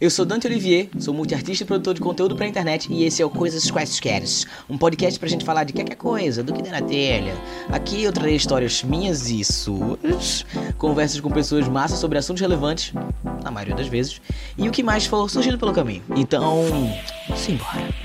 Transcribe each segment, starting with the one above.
Eu sou Dante Olivier, sou multiartista e produtor de conteúdo pra internet e esse é o Coisas Quaisqueres, um podcast pra gente falar de qualquer coisa, do que der na telha. Aqui eu trarei histórias minhas e suas, conversas com pessoas massas sobre assuntos relevantes, na maioria das vezes, e o que mais for surgindo pelo caminho. Então, simbora.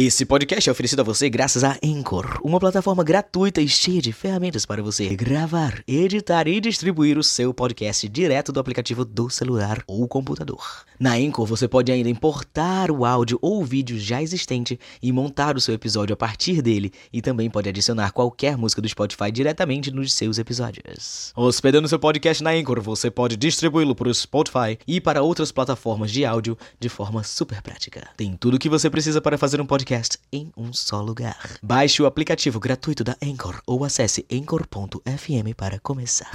Esse podcast é oferecido a você graças a Anchor, uma plataforma gratuita e cheia de ferramentas para você gravar, editar e distribuir o seu podcast direto do aplicativo do celular ou computador. Na Anchor você pode ainda importar o áudio ou vídeo já existente e montar o seu episódio a partir dele, e também pode adicionar qualquer música do Spotify diretamente nos seus episódios. Hospedando seu podcast na Anchor, você pode distribuí-lo para o Spotify e para outras plataformas de áudio de forma super prática. Tem tudo o que você precisa para fazer um podcast podcast em um só lugar. Baixe o aplicativo gratuito da Anchor ou acesse anchor.fm para começar.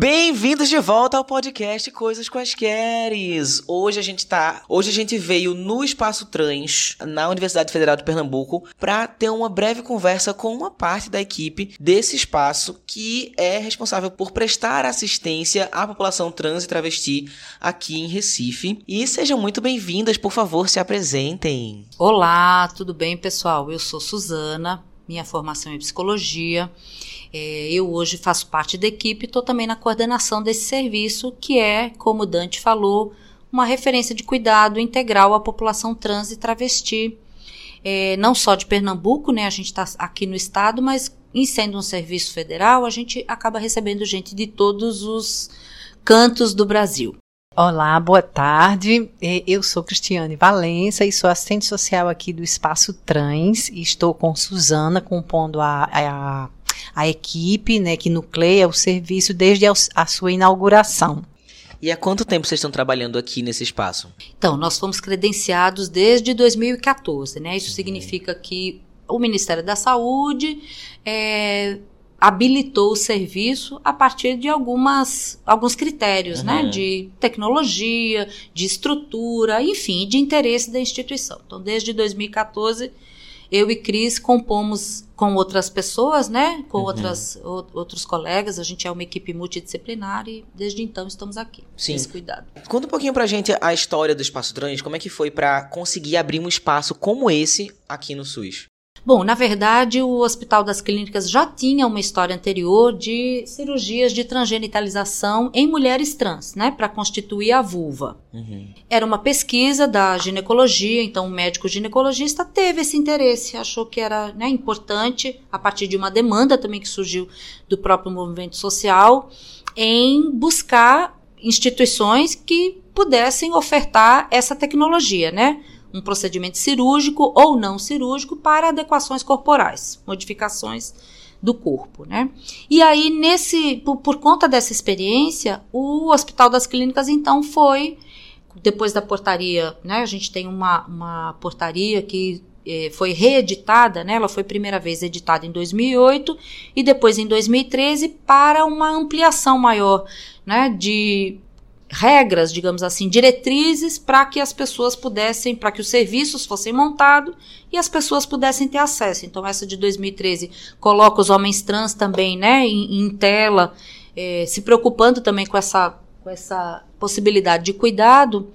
Bem-vindos de volta ao podcast Coisas Quaisqueres. Hoje a gente tá, hoje a gente veio no Espaço Trans, na Universidade Federal de Pernambuco, para ter uma breve conversa com uma parte da equipe desse espaço que é responsável por prestar assistência à população trans e travesti aqui em Recife. E sejam muito bem-vindas, por favor, se apresentem. Olá, tudo bem, pessoal? Eu sou Suzana, minha formação é psicologia. É, eu hoje faço parte da equipe e estou também na coordenação desse serviço, que é, como Dante falou, uma referência de cuidado integral à população trans e travesti. É, não só de Pernambuco, né? A gente está aqui no estado, mas em sendo um serviço federal, a gente acaba recebendo gente de todos os cantos do Brasil. Olá, boa tarde. É, eu sou Cristiane Valença e sou assistente social aqui do Espaço Trans e estou com Suzana compondo a, a, a equipe né, que nucleia o serviço desde a, a sua inauguração. E há quanto tempo vocês estão trabalhando aqui nesse espaço? Então, nós fomos credenciados desde 2014, né? Isso uhum. significa que o Ministério da Saúde é, habilitou o serviço a partir de algumas, alguns critérios, né? uhum. né? De tecnologia, de estrutura, enfim, de interesse da instituição. Então, desde 2014, eu e Cris compomos com outras pessoas, né? Com uhum. outras, o, outros colegas. A gente é uma equipe multidisciplinar e desde então estamos aqui. Sim. Nesse cuidado. Conta um pouquinho pra gente a história do Espaço Trans. Como é que foi para conseguir abrir um espaço como esse aqui no SUS? Bom, na verdade, o Hospital das Clínicas já tinha uma história anterior de cirurgias de transgenitalização em mulheres trans, né, para constituir a vulva. Uhum. Era uma pesquisa da ginecologia, então o médico ginecologista teve esse interesse, achou que era né, importante, a partir de uma demanda também que surgiu do próprio movimento social, em buscar instituições que pudessem ofertar essa tecnologia, né? Um procedimento cirúrgico ou não cirúrgico para adequações corporais, modificações do corpo, né? E aí nesse por, por, conta dessa experiência, o Hospital das Clínicas então foi depois da portaria, né? A gente tem uma, uma portaria que eh, foi reeditada, né? Ela foi primeira vez editada em 2008 e depois em 2013 para uma ampliação maior, né? De regras, digamos assim, diretrizes para que as pessoas pudessem, para que os serviços fossem montados e as pessoas pudessem ter acesso. Então, essa de 2013 coloca os homens trans também, né, em, em tela, é, se preocupando também com essa, com essa possibilidade de cuidado.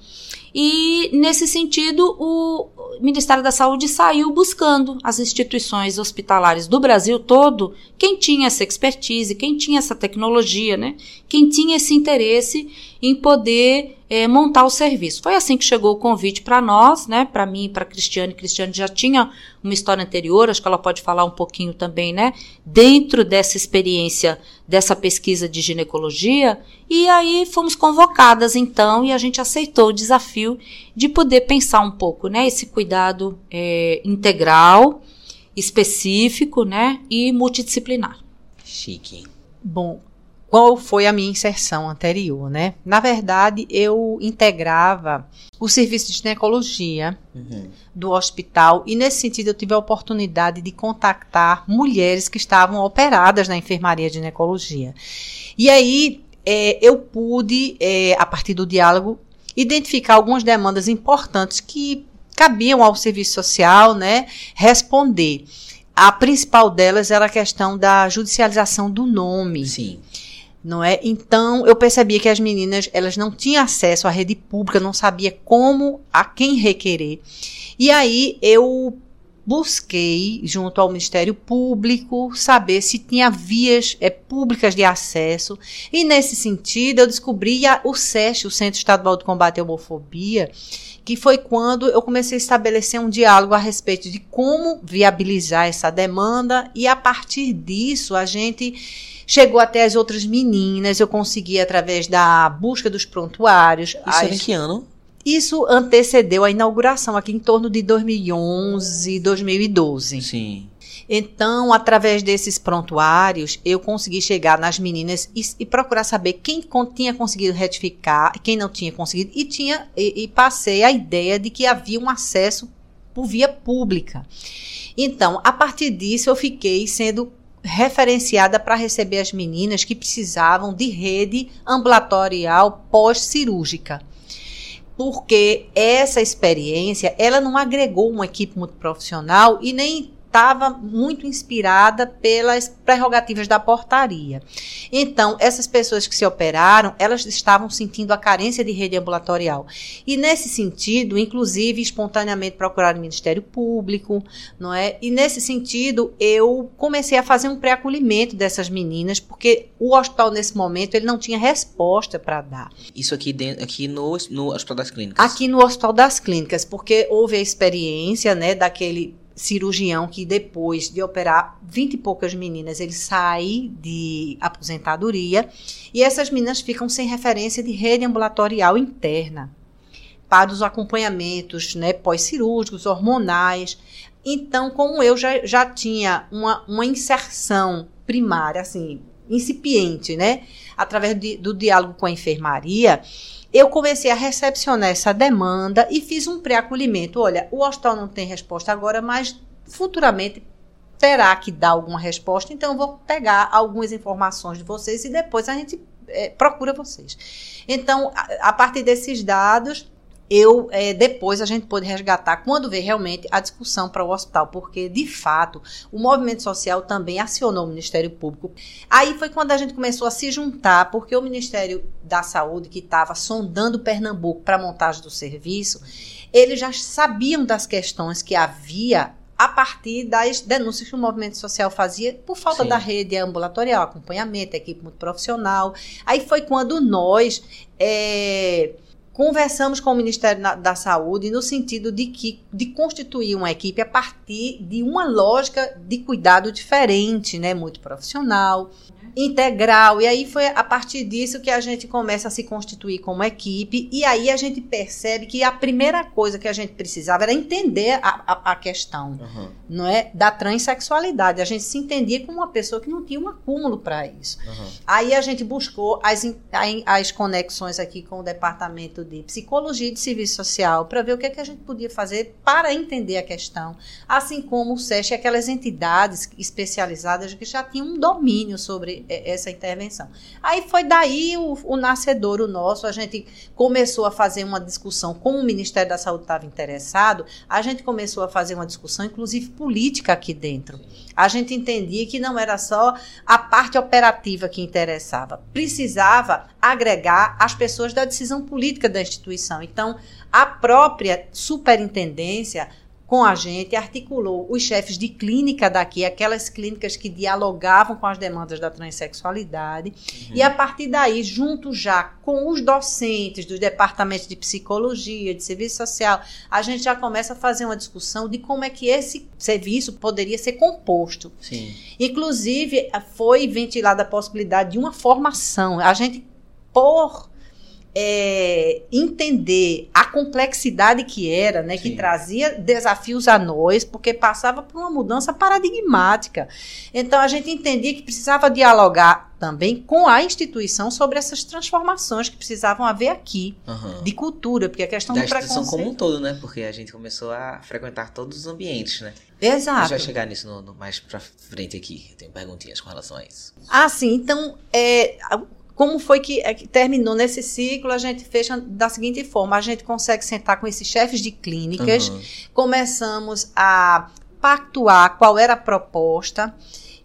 E, nesse sentido, o Ministério da Saúde saiu buscando as instituições hospitalares do Brasil todo, quem tinha essa expertise, quem tinha essa tecnologia, né? Quem tinha esse interesse em poder é, montar o serviço. Foi assim que chegou o convite para nós, né? Para mim para Cristiane. Cristiane já tinha uma história anterior, acho que ela pode falar um pouquinho também, né? Dentro dessa experiência, dessa pesquisa de ginecologia. E aí fomos então e a gente aceitou o desafio de poder pensar um pouco, né? Esse cuidado é, integral, específico, né? E multidisciplinar. Chique. Bom, qual foi a minha inserção anterior, né? Na verdade, eu integrava o serviço de ginecologia uhum. do hospital e nesse sentido eu tive a oportunidade de contactar mulheres que estavam operadas na enfermaria de ginecologia. E aí é, eu pude, é, a partir do diálogo, identificar algumas demandas importantes que cabiam ao serviço social, né, responder. a principal delas era a questão da judicialização do nome. Sim. Não é? Então, eu percebia que as meninas, elas não tinham acesso à rede pública, não sabia como, a quem requerer. E aí eu busquei, junto ao Ministério Público, saber se tinha vias é, públicas de acesso. E nesse sentido, eu descobri a, o SESC, o Centro Estadual de Combate à Homofobia, que foi quando eu comecei a estabelecer um diálogo a respeito de como viabilizar essa demanda, e a partir disso a gente chegou até as outras meninas, eu consegui através da busca dos prontuários. Isso as... em que ano? Isso antecedeu a inauguração aqui em torno de 2011, 2012. Sim. Então, através desses prontuários, eu consegui chegar nas meninas e, e procurar saber quem tinha conseguido retificar, quem não tinha conseguido, e tinha e, e passei a ideia de que havia um acesso por via pública. Então, a partir disso, eu fiquei sendo referenciada para receber as meninas que precisavam de rede ambulatorial pós-cirúrgica porque essa experiência ela não agregou uma equipe muito profissional e nem estava muito inspirada pelas prerrogativas da portaria. Então, essas pessoas que se operaram, elas estavam sentindo a carência de rede ambulatorial. E nesse sentido, inclusive, espontaneamente procuraram o Ministério Público, não é? E nesse sentido, eu comecei a fazer um pré-acolhimento dessas meninas, porque o hospital nesse momento ele não tinha resposta para dar. Isso aqui dentro, aqui no, no Hospital das Clínicas. Aqui no Hospital das Clínicas, porque houve a experiência, né, daquele cirurgião que depois de operar vinte e poucas meninas, ele sai de aposentadoria e essas meninas ficam sem referência de rede ambulatorial interna para os acompanhamentos né, pós-cirúrgicos, hormonais. Então, como eu já, já tinha uma, uma inserção primária, assim, incipiente, né, através de, do diálogo com a enfermaria, eu comecei a recepcionar essa demanda e fiz um pré-acolhimento. Olha, o hospital não tem resposta agora, mas futuramente terá que dar alguma resposta, então eu vou pegar algumas informações de vocês e depois a gente é, procura vocês. Então, a, a partir desses dados, eu é, depois a gente pôde resgatar quando veio realmente a discussão para o hospital, porque de fato o movimento social também acionou o Ministério Público. Aí foi quando a gente começou a se juntar, porque o Ministério da Saúde, que estava sondando Pernambuco para a montagem do serviço, eles já sabiam das questões que havia a partir das denúncias que o movimento social fazia por falta Sim. da rede ambulatorial, acompanhamento, equipe muito profissional. Aí foi quando nós. É, conversamos com o Ministério da Saúde no sentido de que de constituir uma equipe a partir de uma lógica de cuidado diferente, né, muito profissional, integral. E aí foi a partir disso que a gente começa a se constituir como equipe. E aí a gente percebe que a primeira coisa que a gente precisava era entender a, a, a questão uhum. não é, da transexualidade. A gente se entendia como uma pessoa que não tinha um acúmulo para isso. Uhum. Aí a gente buscou as, as conexões aqui com o departamento de psicologia e de serviço social para ver o que, é que a gente podia fazer para entender a questão. Assim como o SESC e aquelas entidades especializadas que já tinham um domínio sobre essa intervenção. Aí foi daí o, o nosso, a gente começou a fazer uma discussão, como o Ministério da Saúde estava interessado, a gente começou a fazer uma discussão, inclusive política aqui dentro. A gente entendia que não era só a parte operativa que interessava, precisava agregar as pessoas da decisão política da instituição. Então, a própria superintendência com a gente, articulou os chefes de clínica daqui, aquelas clínicas que dialogavam com as demandas da transexualidade, uhum. e a partir daí, junto já com os docentes dos departamentos de psicologia, de serviço social, a gente já começa a fazer uma discussão de como é que esse serviço poderia ser composto. Sim. Inclusive, foi ventilada a possibilidade de uma formação. A gente, por é, entender a complexidade que era, né, que trazia desafios a nós, porque passava por uma mudança paradigmática. Então a gente entendia que precisava dialogar também com a instituição sobre essas transformações que precisavam haver aqui uhum. de cultura, porque a questão da do instituição como um todo, né? Porque a gente começou a frequentar todos os ambientes, né? Exato. A gente vai chegar nisso no, no mais pra frente aqui. Eu tenho perguntinhas com relação a isso. Ah, sim. Então, é, como foi que, é, que, terminou nesse ciclo? A gente fecha da seguinte forma: a gente consegue sentar com esses chefes de clínicas, uhum. começamos a pactuar qual era a proposta.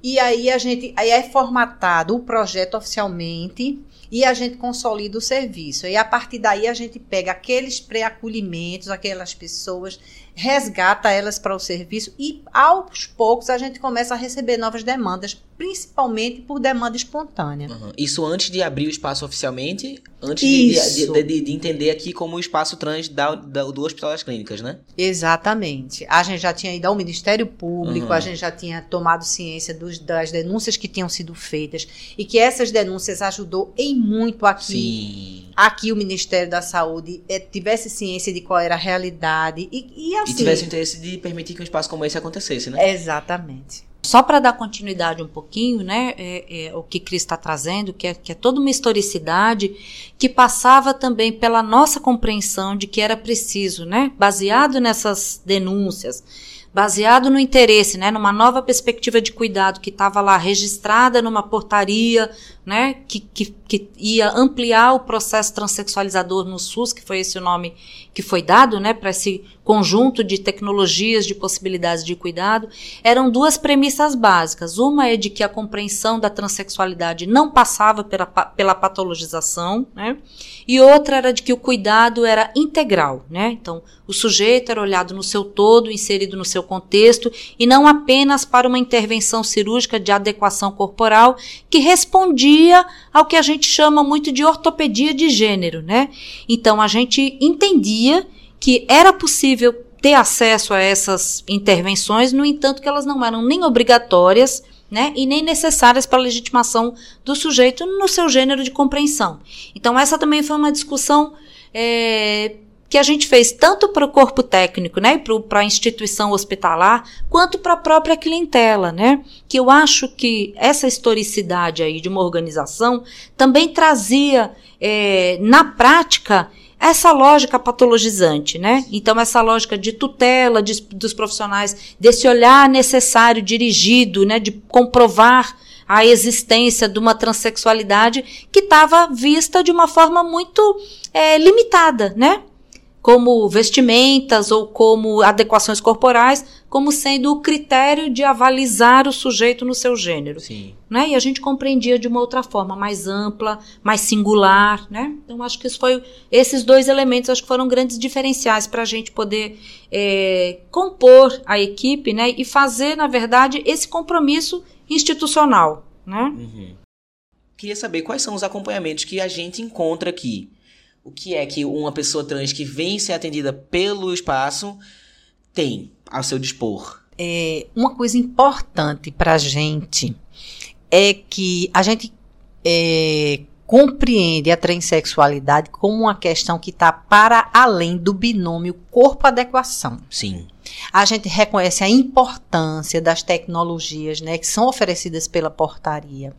E aí a gente aí é formatado o projeto oficialmente e a gente consolida o serviço. E a partir daí a gente pega aqueles pré-acolhimentos, aquelas pessoas, resgata elas para o serviço e aos poucos a gente começa a receber novas demandas, principalmente por demanda espontânea. Uhum. Isso antes de abrir o espaço oficialmente, antes de, de, de, de, entender aqui como o espaço trans da, da, do Hospital das Clínicas, né? Exatamente. A gente já tinha ido ao Ministério Público, uhum. a gente já tinha tomado ciência dos, das denúncias que tinham sido feitas e que essas denúncias ajudou em muito aqui. Sim. Aqui o Ministério da Saúde é, tivesse ciência de qual era a realidade e, e assim. E tivesse o interesse de permitir que um espaço como esse acontecesse, né? Exatamente. Só para dar continuidade um pouquinho, né, é, é, o que Cris está trazendo, que é, que é toda uma historicidade que passava também pela nossa compreensão de que era preciso, né, baseado nessas denúncias, baseado no interesse, né, numa nova perspectiva de cuidado que estava lá registrada numa portaria, né, que, que, que ia ampliar o processo transexualizador no SUS, que foi esse o nome que foi dado, né, para esse conjunto de tecnologias, de possibilidades de cuidado, eram duas premissas básicas. Uma é de que a compreensão da transexualidade não passava pela, pela patologização, né, e outra era de que o cuidado era integral, né, então o sujeito era olhado no seu todo, inserido no seu contexto, e não apenas para uma intervenção cirúrgica de adequação corporal que respondia ao que a gente chama muito de ortopedia de gênero, né? Então a gente entendia que era possível ter acesso a essas intervenções, no entanto que elas não eram nem obrigatórias, né, e nem necessárias para a legitimação do sujeito no seu gênero de compreensão. Então essa também foi uma discussão é, que a gente fez tanto para o corpo técnico, né, para a instituição hospitalar, quanto para a própria clientela, né, que eu acho que essa historicidade aí de uma organização também trazia é, na prática essa lógica patologizante, né? Então, essa lógica de tutela de, dos profissionais, desse olhar necessário, dirigido, né? De comprovar a existência de uma transexualidade que estava vista de uma forma muito é, limitada, né? Como vestimentas ou como adequações corporais, como sendo o critério de avalizar o sujeito no seu gênero. Sim. Né? E a gente compreendia de uma outra forma, mais ampla, mais singular. Né? Então, acho que isso foi, esses dois elementos acho que foram grandes diferenciais para a gente poder é, compor a equipe né? e fazer, na verdade, esse compromisso institucional. Né? Uhum. Queria saber quais são os acompanhamentos que a gente encontra aqui o que é que uma pessoa trans que vem ser atendida pelo espaço tem ao seu dispor? É, uma coisa importante para a gente é que a gente é, compreende a transexualidade como uma questão que está para além do binômio corpo-adequação. Sim. A gente reconhece a importância das tecnologias né, que são oferecidas pela portaria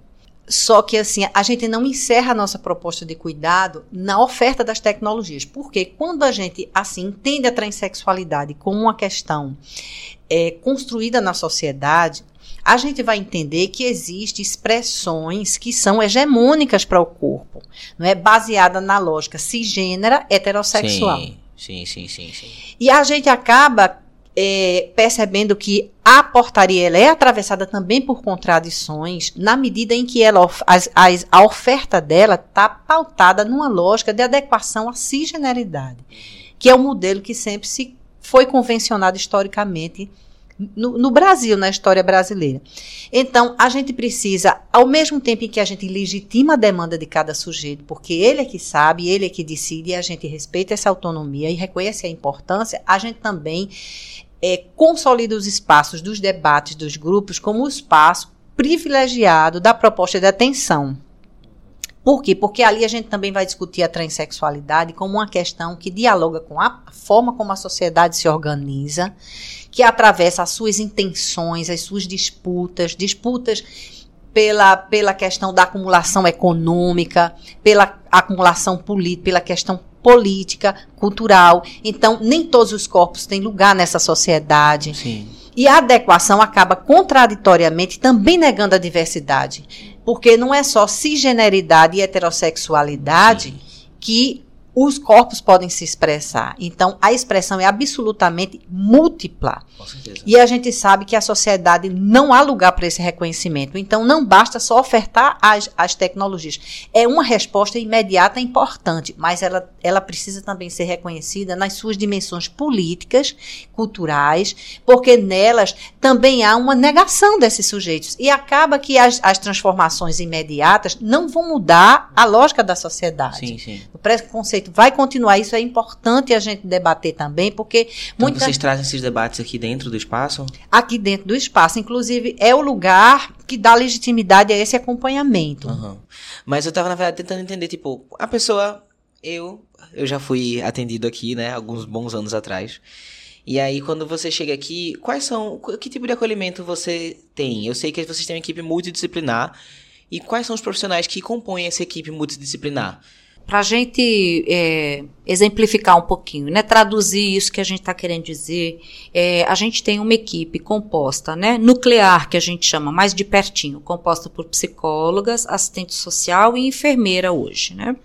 só que assim, a gente não encerra a nossa proposta de cuidado na oferta das tecnologias. Porque quando a gente assim entende a transexualidade como uma questão é, construída na sociedade, a gente vai entender que existem expressões que são hegemônicas para o corpo, não é baseada na lógica cisgênera heterossexual. Sim, sim, sim, sim, sim. E a gente acaba é, percebendo que a portaria é atravessada também por contradições, na medida em que ela, as, as, a oferta dela está pautada numa lógica de adequação à cisgeneridade, que é o modelo que sempre se foi convencionado historicamente no, no, Brasil, na história brasileira. Então, a gente precisa, ao mesmo tempo em que a gente legitima a demanda de cada sujeito, porque ele é que sabe, ele é que decide, e a gente respeita essa autonomia e reconhece a importância, a gente também é, consolida os espaços dos debates dos grupos como o espaço privilegiado da proposta de atenção. Por quê? Porque ali a gente também vai discutir a transexualidade como uma questão que dialoga com a forma como a sociedade se organiza, que atravessa as suas intenções, as suas disputas, disputas pela, pela questão da acumulação econômica, pela acumulação política, pela questão política, cultural. Então, nem todos os corpos têm lugar nessa sociedade. Sim. E a adequação acaba contraditoriamente também negando a diversidade. Porque não é só cisgeneridade e heterossexualidade que os corpos podem se expressar. Então, a expressão é absolutamente múltipla. Com certeza. E a gente sabe que a sociedade não há lugar para esse reconhecimento. Então, não basta só ofertar as, as tecnologias. É uma resposta imediata importante, mas ela, ela precisa também ser reconhecida nas suas dimensões políticas, culturais, porque nelas também há uma negação desses sujeitos. E acaba que as, as transformações imediatas não vão mudar a lógica da sociedade. Sim, sim. O preconceito vai continuar, isso é importante a gente debater também, porque Então muita- vocês trazem esses debates aqui dentro do espaço? aqui dentro do espaço, inclusive, é o lugar que dá legitimidade a esse acompanhamento. Aham. Mas eu tava, na verdade, tentando entender, tipo, a pessoa, eu, eu já fui atendido aqui, né, alguns bons anos atrás. E aí, quando você chega aqui, quais são, que tipo de acolhimento você tem? Eu sei que vocês têm uma equipe multidisciplinar. E quais são os profissionais que compõem essa equipe multidisciplinar? Para a gente é, exemplificar um pouquinho, né, traduzir isso que a gente está querendo dizer, é, a gente tem uma equipe composta, né, nuclear, que a gente chama mais de pertinho, composta por psicólogas, assistente social e enfermeira hoje, né.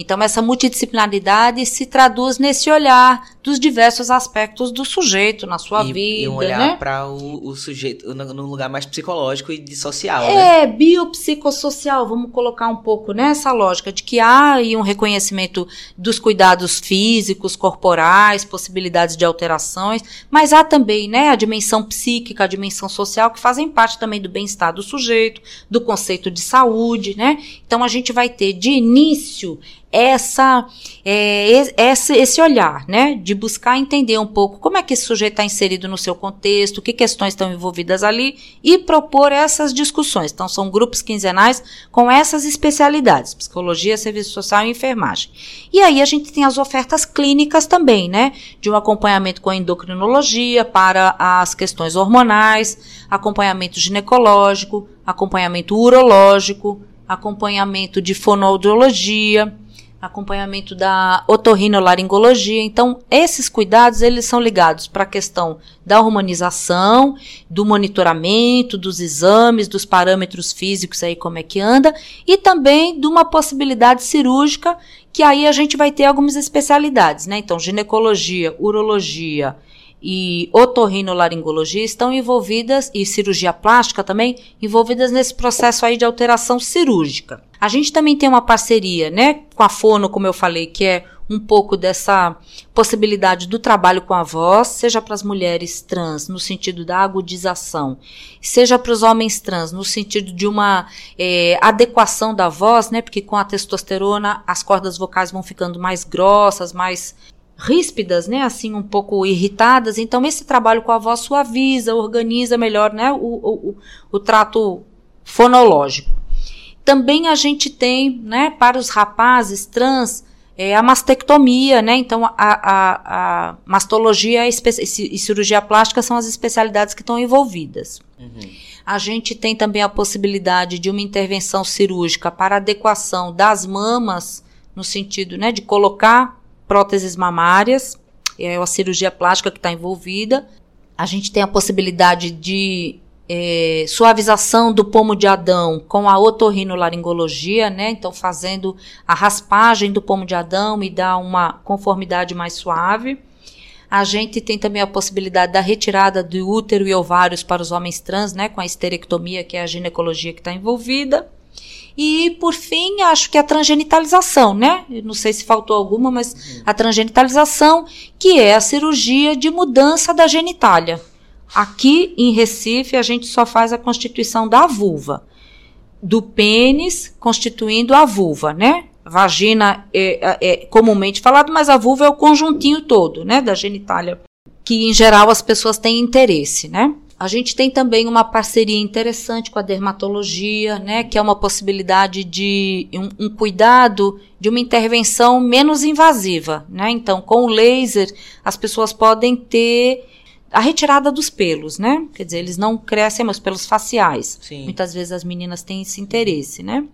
Então, essa multidisciplinaridade se traduz nesse olhar dos diversos aspectos do sujeito na sua e, vida, e um olhar né? para o, o sujeito no- num lugar mais psicológico e de social, né? É, biopsicossocial, vamos colocar um pouco nessa lógica de que há aí um reconhecimento dos cuidados físicos, corporais, possibilidades de alterações, mas há também, né, a dimensão psíquica, a dimensão social que fazem parte também do bem-estar do sujeito, do conceito de saúde, né? Então a gente vai ter de início essa, é, es- esse, esse olhar, né, de buscar entender um pouco como é que esse sujeito está inserido no seu contexto, que questões estão envolvidas ali e propor essas discussões. Então, são grupos quinzenais com essas especialidades, psicologia, serviço social e enfermagem. E aí a gente tem as ofertas clínicas também, né, de um acompanhamento com a endocrinologia para as questões hormonais, acompanhamento ginecológico, acompanhamento urológico, acompanhamento de fonoaudiologia, acompanhamento da otorrinolaringologia. Então, esses cuidados, eles são ligados para a questão da hormonização, do monitoramento, dos exames, dos parâmetros físicos aí como é que anda, e também de uma possibilidade cirúrgica, que aí a gente vai ter algumas especialidades, né? Então, ginecologia, urologia, e otorrinolaringologia estão envolvidas, e cirurgia plástica também, envolvidas nesse processo aí de alteração cirúrgica. A gente também tem uma parceria, né, com a Fono, como eu falei, que é um pouco dessa possibilidade do trabalho com a voz, seja para as mulheres trans, no sentido da agudização, seja para os homens trans, no sentido de uma eh, adequação da voz, né, porque com a testosterona as cordas vocais vão ficando mais grossas, mais ríspidas, né, assim um pouco irritadas. Então esse trabalho com a voz suaviza, organiza melhor, né, o, o, o, trato fonológico. Também a gente tem, né, para os rapazes trans, é, a mastectomia, né? Então, a, a, a mastologia e e cirurgia plástica são as especialidades que estão envolvidas. Uhum. A gente tem também a possibilidade de uma intervenção cirúrgica para adequação das mamas, no sentido né, de colocar próteses mamárias, é a cirurgia plástica que está envolvida. A gente tem a possibilidade de é, suavização do pomo de Adão com a otorrinolaringologia, né? Então, fazendo a raspagem do pomo de Adão e dá uma conformidade mais suave. A gente tem também a possibilidade da retirada do útero e ovários para os homens trans, né? Com a esterectomia, que é a ginecologia que está envolvida. E, por fim, acho que a transgenitalização, né? Eu não sei se faltou alguma, mas a transgenitalização, que é a cirurgia de mudança da genitália. Aqui em Recife, a gente só faz a constituição da vulva, do pênis constituindo a vulva, né? Vagina é, é, comumente falado, mas a vulva é o conjuntinho todo, né? Da genitália, que em geral as pessoas têm interesse, né? A gente tem também uma parceria interessante com a dermatologia, né, que é uma possibilidade de um, um, cuidado de uma intervenção menos invasiva, né? Então, com o laser, as pessoas podem ter a retirada dos pelos, né? Quer dizer, eles não crescem, mas pelos faciais. Sim. Muitas vezes as meninas têm esse interesse, né?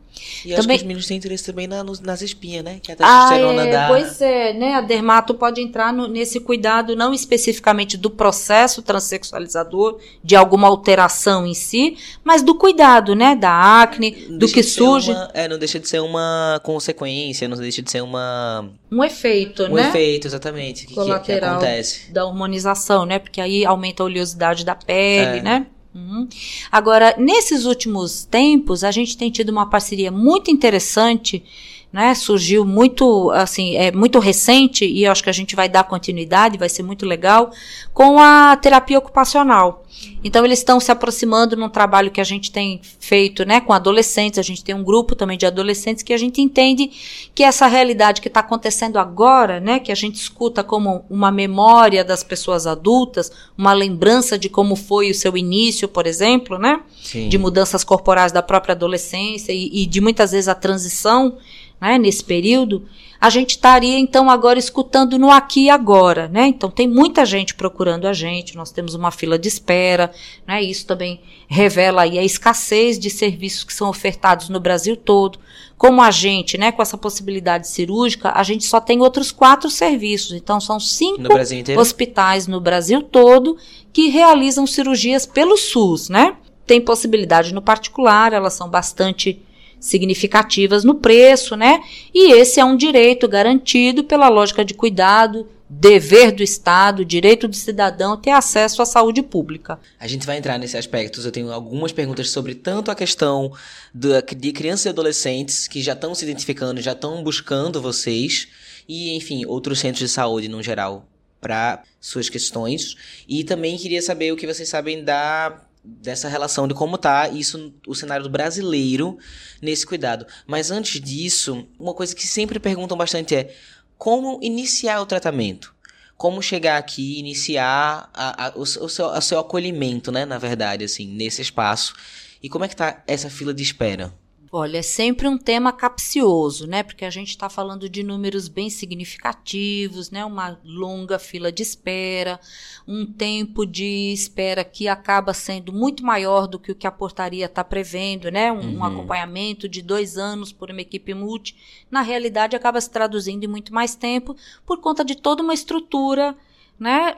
E também... acho que os meninos têm interesse também na, nas espinhas, né? Que é a testosterona ah, é, da... Pois é, né? A dermato pode entrar no, nesse cuidado não especificamente do processo transexualizador, de alguma alteração em si, mas do cuidado, né? Da acne, do que surge. Uma, é, não deixa de ser uma consequência, não deixa de ser uma... Um efeito, um né? Um efeito, exatamente. Que, Colateral que, que acontece. da hormonização, né? Porque aí aumenta a oleosidade da pele, é. né? Uhum. Agora, nesses últimos tempos, a gente tem tido uma parceria muito interessante, né? Surgiu muito, assim, é muito recente e acho que a gente vai dar continuidade, vai ser muito legal, com a terapia ocupacional. Então eles estão se aproximando num trabalho que a gente tem feito, né, com adolescentes. A gente tem um grupo também de adolescentes que a gente entende que essa realidade que está acontecendo agora, né, que a gente escuta como uma memória das pessoas adultas, uma lembrança de como foi o seu início, por exemplo, né, Sim. de mudanças corporais da própria adolescência e, e de muitas vezes a transição, né, nesse período a gente estaria então agora escutando no aqui e agora, né? Então tem muita gente procurando a gente, nós temos uma fila de espera, né? Isso também revela aí a escassez de serviços que são ofertados no Brasil todo. Como a gente, né, com essa possibilidade cirúrgica, a gente só tem outros quatro serviços. Então são cinco no hospitais no Brasil todo que realizam cirurgias pelo SUS, né? Tem possibilidade no particular, elas são bastante significativas no preço, né? E esse é um direito garantido pela lógica de cuidado, dever do Estado, direito do cidadão ter acesso à saúde pública. A gente vai entrar nesse aspecto. Eu tenho algumas perguntas sobre tanto a questão de crianças e adolescentes que já estão se identificando, já estão buscando vocês, e, enfim, outros centros de saúde no geral para suas questões. E também queria saber o que vocês sabem da dessa relação de como tá isso o cenário brasileiro nesse cuidado. Mas antes disso, uma coisa que sempre perguntam bastante é como iniciar o tratamento? Como chegar aqui, iniciar a, a, o, o, seu, o seu acolhimento, né, na verdade, assim, nesse espaço. E como é que tá essa fila de espera? Olha, é sempre um tema capcioso, né? Porque a gente está falando de números bem significativos, né? Uma longa fila de espera, um tempo de espera que acaba sendo muito maior do que o que a portaria está prevendo, né? Um, uhum. um, acompanhamento de dois anos por uma equipe multi, na realidade acaba se traduzindo em muito mais tempo por conta de toda uma estrutura, né?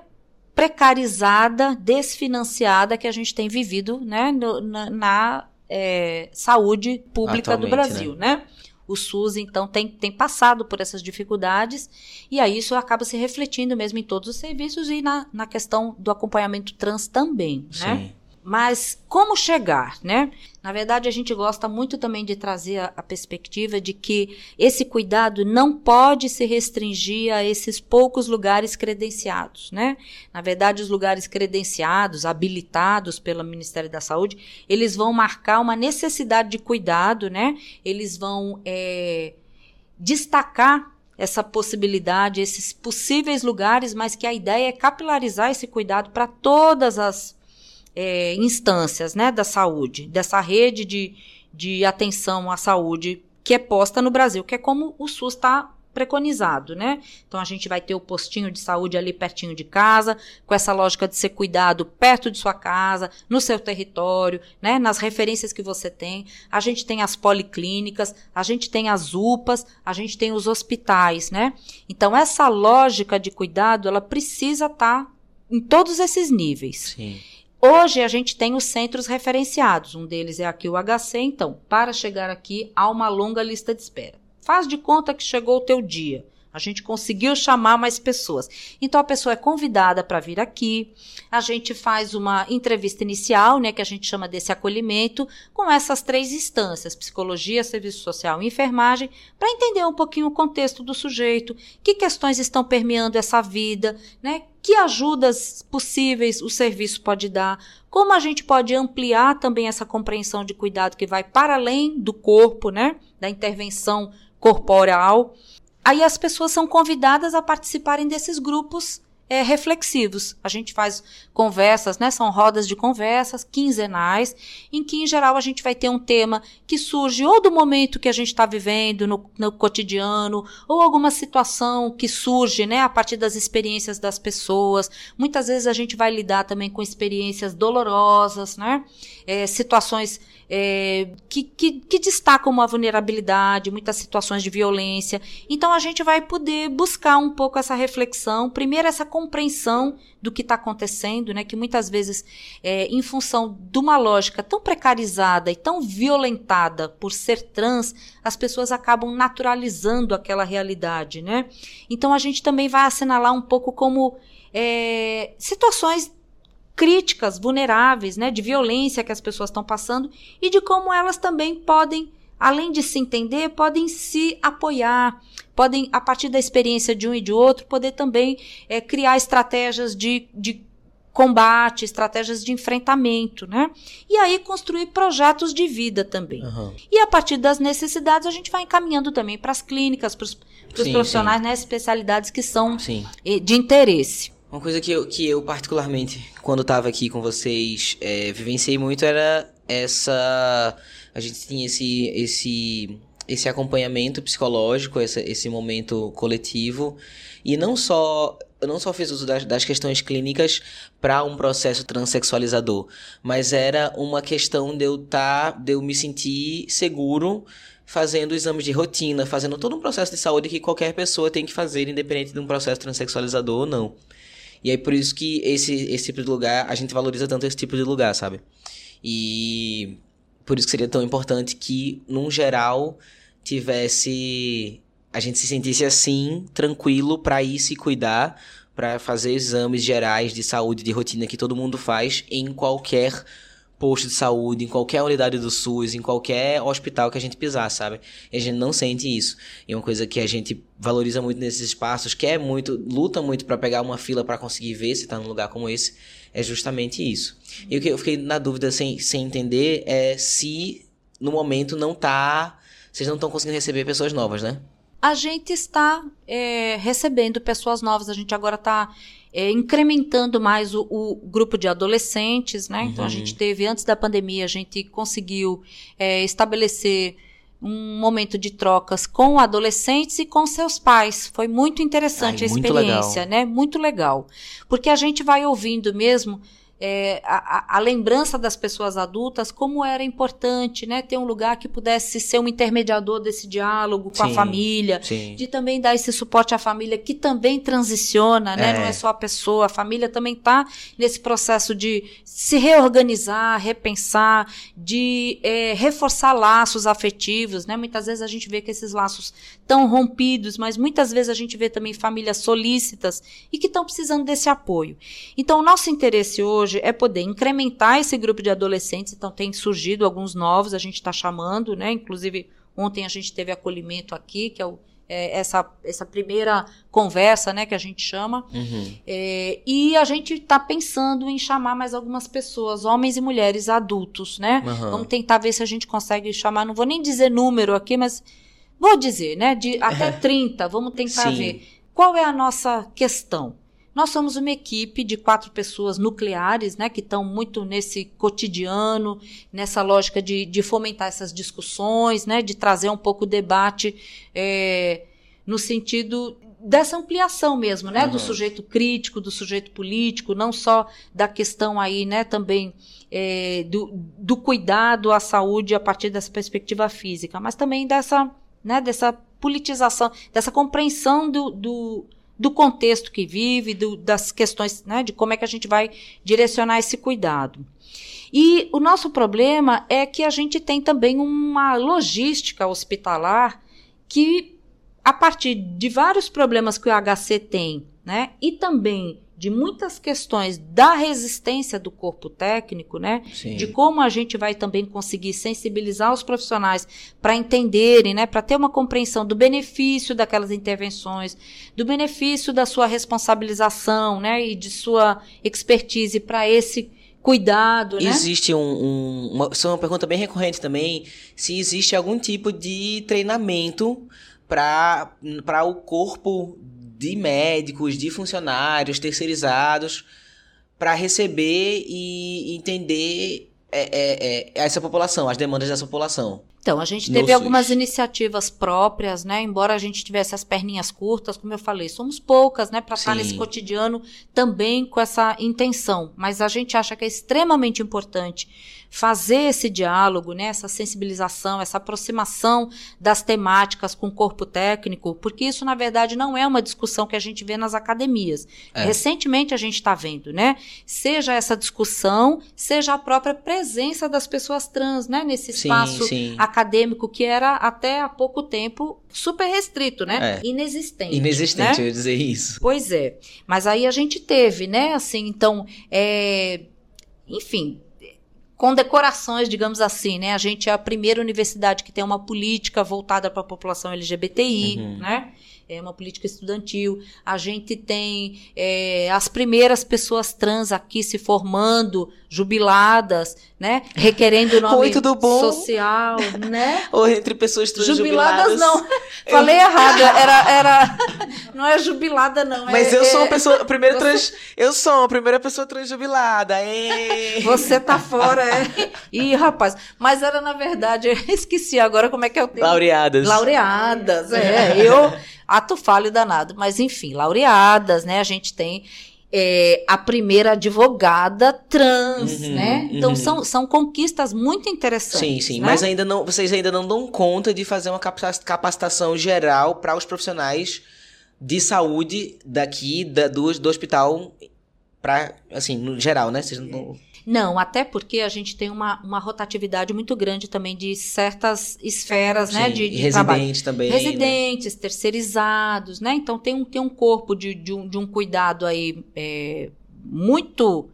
precarizada, desfinanciada que a gente tem vivido, né? No, na, na é, saúde pública Atualmente, do Brasil, né? né? O SUS, então, tem, tem passado por essas dificuldades e aí isso acaba se refletindo mesmo em todos os serviços e na, na questão do acompanhamento trans também, né? Sim. né? Mas como chegar, né? Na verdade, a gente gosta muito também de trazer a, a, perspectiva de que esse cuidado não pode se restringir a esses poucos lugares credenciados, né? Na verdade, os lugares credenciados, habilitados pelo Ministério da Saúde, eles vão marcar uma necessidade de cuidado, né? Eles vão é, destacar essa possibilidade, esses possíveis lugares, mas que a ideia é capilarizar esse cuidado para todas as é, instâncias né, da saúde, dessa rede de, de atenção à saúde que é posta no Brasil, que é como o SUS está preconizado, né? Então a gente vai ter o postinho de saúde ali pertinho de casa, com essa lógica de ser cuidado perto de sua casa, no seu território, né? Nas referências que você tem. A gente tem as policlínicas, a gente tem as UPAs, a gente tem os hospitais, né? Então essa lógica de cuidado, ela precisa estar tá em todos esses níveis. Sim. Hoje a gente tem os centros referenciados, um deles é aqui o HC, então, para chegar aqui há uma longa lista de espera. Faz de conta que chegou o teu dia. A gente conseguiu chamar mais pessoas. Então a pessoa é convidada para vir aqui. A gente faz uma entrevista inicial, né, que a gente chama desse acolhimento, com essas três instâncias: psicologia, serviço social e enfermagem, para entender um pouquinho o contexto do sujeito, que questões estão permeando essa vida, né? Que ajudas possíveis o serviço pode dar, como a gente pode ampliar também essa compreensão de cuidado que vai para além do corpo, né? Da intervenção corporal. Aí as pessoas são convidadas a participarem desses grupos é, reflexivos. A gente faz conversas, né? São rodas de conversas quinzenais, em que, em geral, a gente vai ter um tema que surge ou do momento que a gente está vivendo no, no, cotidiano, ou alguma situação que surge, né? A partir das experiências das pessoas. Muitas vezes a gente vai lidar também com experiências dolorosas, né? É, situações é, que, que, que, destacam uma vulnerabilidade, muitas situações de violência. Então a gente vai poder buscar um pouco essa reflexão, primeiro essa compreensão do que está acontecendo, né? Que muitas vezes, é, em função de uma lógica tão precarizada e tão violentada por ser trans, as pessoas acabam naturalizando aquela realidade, né? Então a gente também vai assinalar um pouco como é, situações críticas vulneráveis, né, de violência que as pessoas estão passando e de como elas também podem, além de se entender, podem se apoiar, podem, a partir da experiência de um e de outro, poder também é, criar estratégias de, de combate, estratégias de enfrentamento, né? E aí construir projetos de vida também. Uhum. E a partir das necessidades a gente vai encaminhando também para as clínicas, para os profissionais, sim. né, especialidades que são sim. de interesse. Uma coisa que eu, que eu particularmente, quando estava aqui com vocês, é, vivenciei muito era essa. A gente tinha esse, esse, esse acompanhamento psicológico, esse, esse momento coletivo. E não só. Eu não só fiz uso das, das questões clínicas para um processo transexualizador, mas era uma questão de eu tá, de eu me sentir seguro fazendo exames de rotina, fazendo todo um processo de saúde que qualquer pessoa tem que fazer, independente de um processo transexualizador ou não. E aí por isso que esse, esse tipo de lugar, a gente valoriza tanto esse tipo de lugar, sabe? E por isso que seria tão importante que, num geral, tivesse. A gente se sentisse assim, tranquilo, para ir se cuidar, para fazer exames gerais de saúde, de rotina que todo mundo faz em qualquer posto de saúde, em qualquer unidade do SUS, em qualquer hospital que a gente pisar, sabe? E a gente não sente isso. E é uma coisa que a gente valoriza muito nesses espaços, quer muito, luta muito para pegar uma fila para conseguir ver se tá num lugar como esse, é justamente isso. E o que eu fiquei na dúvida sem, sem entender é se no momento não tá, vocês não estão conseguindo receber pessoas novas, né? A gente está é, recebendo pessoas novas, a gente agora está é, incrementando mais o, o, grupo de adolescentes, né? Uhum. Então a gente uhum. teve, antes da pandemia, a gente conseguiu é, estabelecer um momento de trocas com adolescentes e com seus pais. Foi muito interessante Ai, a experiência, muito né? Muito legal. Porque a gente vai ouvindo mesmo é, a, a, lembrança das pessoas adultas, como era importante, né, ter um lugar que pudesse ser um intermediador desse diálogo com sim, a família, sim. de também dar esse suporte à família que também transiciona, né, é. não é só a pessoa, a família também está nesse processo de se reorganizar, repensar, de é, reforçar laços afetivos, né, muitas vezes a gente vê que esses laços estão rompidos, mas muitas vezes a gente vê também famílias solícitas e que estão precisando desse apoio. Então, o nosso interesse hoje hoje é poder incrementar esse grupo de adolescentes, então tem surgido alguns novos, a gente está chamando, né? Inclusive, ontem a gente teve acolhimento aqui, que é, o, é essa, essa primeira conversa, né, que a gente chama. Uhum. É, e a gente está pensando em chamar mais algumas pessoas, homens e mulheres adultos, né? Uhum. Vamos tentar ver se a gente consegue chamar, não vou nem dizer número aqui, mas vou dizer, né? De até 30, vamos tentar Sim. ver. Qual é a nossa questão? Nós somos uma equipe de quatro pessoas nucleares, né, que estão muito nesse cotidiano, nessa lógica de, de fomentar essas discussões, né, de trazer um pouco o debate é, no sentido dessa ampliação mesmo, né, uhum. do sujeito crítico, do sujeito político, não só da questão aí, né, também é, do, do cuidado à saúde a partir dessa perspectiva física, mas também dessa, né, dessa politização, dessa compreensão do, do do contexto que vive, do, das questões, né, de como é que a gente vai direcionar esse cuidado. E o nosso problema é que a gente tem também uma logística hospitalar que, a partir de vários problemas que o HC tem, né, e também de muitas questões da resistência do corpo técnico, né? Sim. De como a gente vai também conseguir sensibilizar os profissionais para entenderem, né? Para ter uma compreensão do benefício daquelas intervenções, do benefício da sua responsabilização, né? E de sua expertise para esse cuidado, né? Existe um, um uma, isso é uma pergunta bem recorrente também, se existe algum tipo de treinamento para o corpo de médicos, de funcionários terceirizados para receber e entender é, é, é, essa população, as demandas dessa população. Então, a gente teve algumas iniciativas próprias, né? Embora a gente tivesse as perninhas curtas, como eu falei, somos poucas, né? Para estar nesse cotidiano também com essa intenção. Mas a gente acha que é extremamente importante fazer esse diálogo, né, essa sensibilização, essa aproximação das temáticas com o corpo técnico, porque isso, na verdade, não é uma discussão que a gente vê nas academias. É. Recentemente a gente está vendo, né? Seja essa discussão, seja a própria presença das pessoas trans, né, nesse espaço sim, sim. acadêmico que era até há pouco tempo super restrito, né? É. Inexistente. Inexistente, né? eu ia dizer isso. Pois é. Mas aí a gente teve, né? Assim, então, é... enfim, condecorações, digamos assim, né? A gente é a primeira universidade que tem uma política voltada para a população LGBTI, uhum. né? É uma política estudantil. A gente tem é, as primeiras pessoas trans aqui se formando, jubiladas, né? Requerendo nome Oi, tudo bom? social, né? Ou entre pessoas trans jubiladas. Jubiladas não. Falei errado. Era, era. Não é jubilada, não. Mas é, eu sou a pessoa. A primeira você... trans. Eu sou a primeira pessoa trans jubilada. Você tá fora, é. Ih, rapaz. Mas era, na verdade, eu esqueci agora como é que é o termo. Laureadas. Laureadas, é. Eu ato falho danado. Mas, enfim, laureadas, né? A gente tem é, a primeira advogada trans, uhum, né? Então uhum. são, são conquistas muito interessantes. Sim, sim, né? mas ainda não, vocês ainda não dão conta de fazer uma capacitação geral para os profissionais de saúde daqui da, do, do hospital para assim, no geral, né? Vocês não, não, até porque a gente tem uma, uma rotatividade muito grande também de certas esferas, né, Sim, né? De, de residentes também. Né? Residentes, né? terceirizados, né? Então tem um, tem um corpo de, de, um, de um cuidado aí é, muito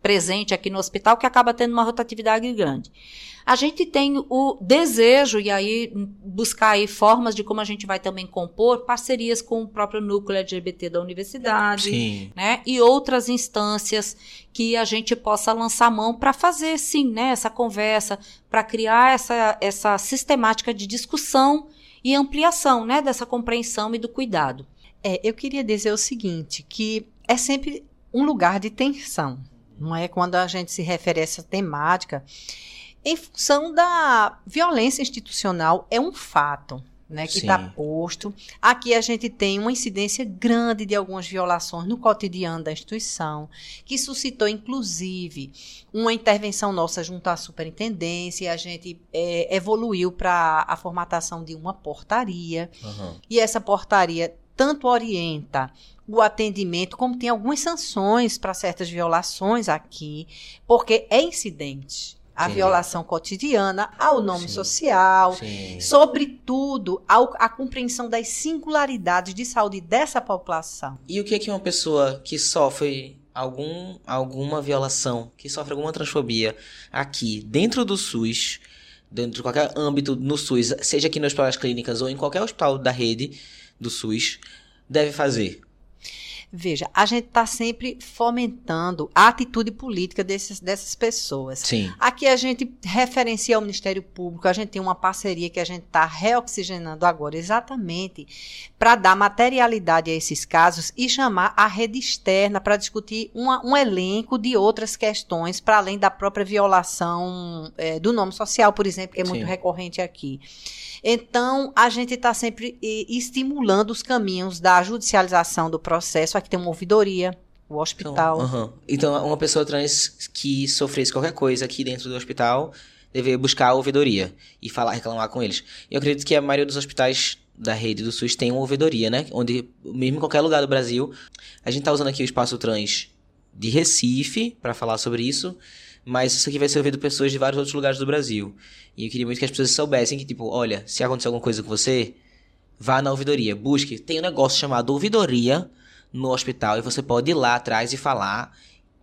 presente aqui no hospital que acaba tendo uma rotatividade grande. A gente tem o desejo, e aí buscar aí formas de como a gente vai também compor parcerias com o próprio núcleo LGBT da universidade, sim. né? E outras instâncias que a gente possa lançar mão para fazer, sim, né? Essa conversa, para criar essa, essa sistemática de discussão e ampliação, né? Dessa compreensão e do cuidado. É, eu queria dizer o seguinte, que é sempre um lugar de tensão, não é? Quando a gente se refere a essa temática, em função da violência institucional, é um fato. Né, que está posto. Aqui a gente tem uma incidência grande de algumas violações no cotidiano da instituição, que suscitou, inclusive, uma intervenção nossa junto à superintendência. A gente é, evoluiu para a formatação de uma portaria. Uhum. E essa portaria tanto orienta o atendimento, como tem algumas sanções para certas violações aqui, porque é incidente a Sim. violação cotidiana ao nome Sim. social, Sim. sobretudo ao, a compreensão das singularidades de saúde dessa população. E o que é que uma pessoa que sofre algum, alguma violação, que sofre alguma transfobia aqui dentro do SUS, dentro de qualquer âmbito no SUS, seja aqui nas hospitais clínicas ou em qualquer hospital da rede do SUS, deve fazer? Veja, a gente está sempre fomentando a atitude política desses, dessas pessoas. Sim. Aqui a gente referencia ao Ministério Público, a gente tem uma parceria que a gente está reoxigenando agora, exatamente para dar materialidade a esses casos e chamar a rede externa para discutir uma, um elenco de outras questões, para além da própria violação é, do nome social, por exemplo, que é muito Sim. recorrente aqui. Então, a gente está sempre estimulando os caminhos da judicialização do processo. Aqui tem uma ouvidoria, o hospital. Então, então, uma pessoa trans que sofresse qualquer coisa aqui dentro do hospital deveria buscar a ouvidoria e falar, reclamar com eles. Eu acredito que a maioria dos hospitais da rede do SUS tem uma ouvidoria, né? Onde, mesmo em qualquer lugar do Brasil, a gente está usando aqui o espaço trans de Recife para falar sobre isso, mas isso aqui vai ser ouvido pessoas de vários outros lugares do Brasil. E eu queria muito que as pessoas soubessem que, tipo, olha, se acontecer alguma coisa com você, vá na ouvidoria, busque. Tem um negócio chamado ouvidoria no hospital e você pode ir lá atrás e falar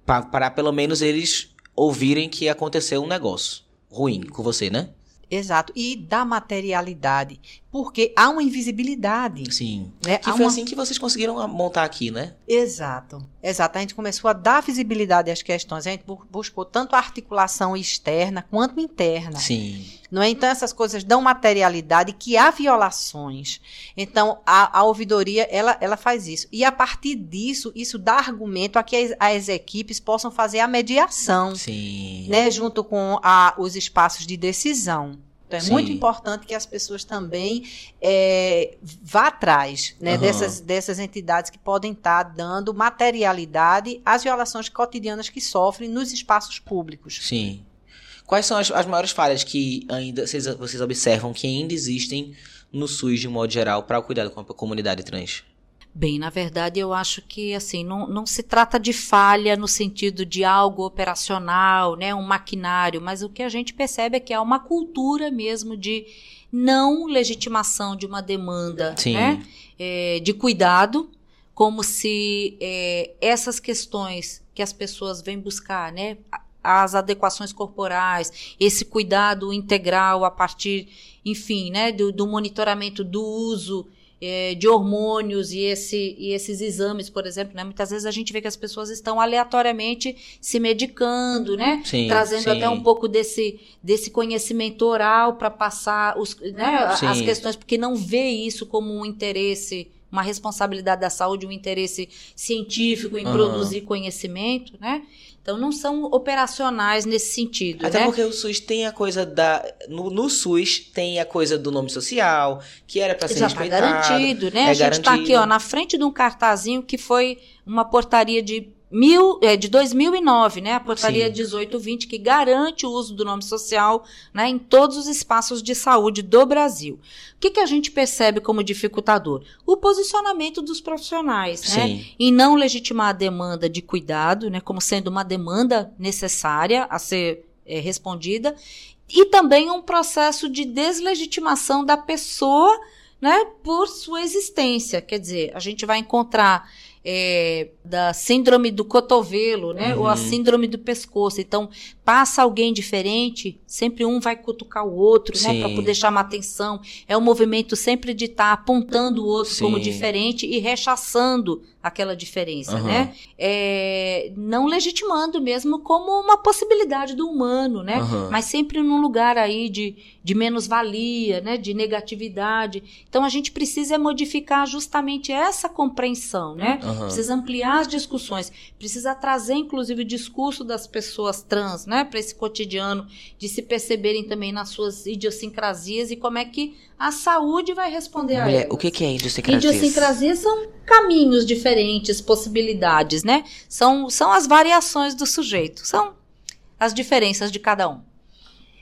para pelo menos eles ouvirem que aconteceu um negócio ruim com você, né? Exato. E da materialidade. Porque há uma invisibilidade. Sim. Né? Que há foi uma... assim que vocês conseguiram montar aqui, né? Exato. Exato. A gente começou a dar visibilidade às questões. A gente buscou tanto a articulação externa quanto interna. Sim. Não é? Então, essas coisas dão materialidade que há violações. Então, a, a ouvidoria, ela, ela faz isso. E a partir disso, isso dá argumento a que as, as equipes possam fazer a mediação. Sim. Né, junto com a, os espaços de decisão. Então, é Sim. muito importante que as pessoas também é, vá atrás né, Aham. dessas, dessas entidades que podem estar dando materialidade às violações cotidianas que sofrem nos espaços públicos. Sim. Quais são as, as maiores falhas que ainda vocês, vocês observam que ainda existem no SUS de um modo geral para o cuidado com a comunidade trans? Bem, na verdade, eu acho que assim não, não se trata de falha no sentido de algo operacional, né, um maquinário, mas o que a gente percebe é que há uma cultura mesmo de não legitimação de uma demanda, Sim. né, é, de cuidado, como se é, essas questões que as pessoas vêm buscar, né, as adequações corporais, esse cuidado integral a partir, enfim, né, do, do monitoramento do uso eh, de hormônios e, esse, e esses exames, por exemplo, né? Muitas vezes a gente vê que as pessoas estão aleatoriamente se medicando, né? Sim, Trazendo sim. até um pouco desse, desse conhecimento oral para passar os, né, as questões, porque não vê isso como um interesse, uma responsabilidade da saúde, um interesse científico em Aham. produzir conhecimento, né? Então não são operacionais nesse sentido, Até né? porque o SUS tem a coisa da. No, no SUS tem a coisa do nome social, que era para ser Já está respeitado. garantido, né? é a gente está aqui, ó, na frente de um cartazinho que foi uma portaria de mil, é, de 2009, né? A portaria Sim. 1820 que garante o uso do nome social, né, em todos os espaços de saúde do Brasil. O que, que a gente percebe como dificultador? O posicionamento dos profissionais, né? Em não legitimar a demanda de cuidado, né, como sendo uma demanda necessária a ser eh, respondida, e também um processo de deslegitimação da pessoa, né, por sua existência. Quer dizer, a gente vai encontrar eh, da síndrome do cotovelo, né, ou a Uhum. síndrome do pescoço. Então, passa alguém diferente, sempre um vai cutucar o outro, né, Sim. para poder chamar atenção. É o movimento sempre de estar apontando o outro como Sim. diferente e rechaçando aquela diferença, Aham. né? É, não legitimando mesmo como uma possibilidade do humano, né? Aham. Mas sempre num lugar aí de, de menos-valia, né? De negatividade. Então a gente precisa modificar justamente essa compreensão, né? Precisa ampliar as discussões, precisa trazer inclusive o discurso das pessoas trans, né, para esse cotidiano, de se perceberem também nas suas idiosincrasias e como é que a saúde vai responder a Mulher, elas. o que, que é idiosincrasia? Idiosincrasias são caminhos diferentes, possibilidades, né? São, são as variações do sujeito, são as diferenças de cada um.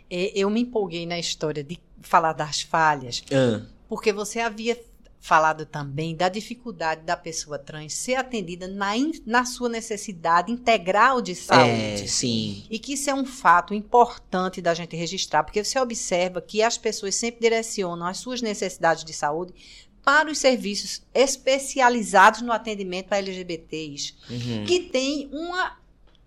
É, Eu me empolguei na história de falar das falhas, Ah, porque você havia falado também da dificuldade da pessoa trans ser atendida na, in- na sua necessidade integral de é, saúde. sim. E que isso é um fato importante da gente registrar, porque você observa que as pessoas sempre direcionam as suas necessidades de saúde para os serviços especializados no atendimento a LGBTs, Uhum. que tem uma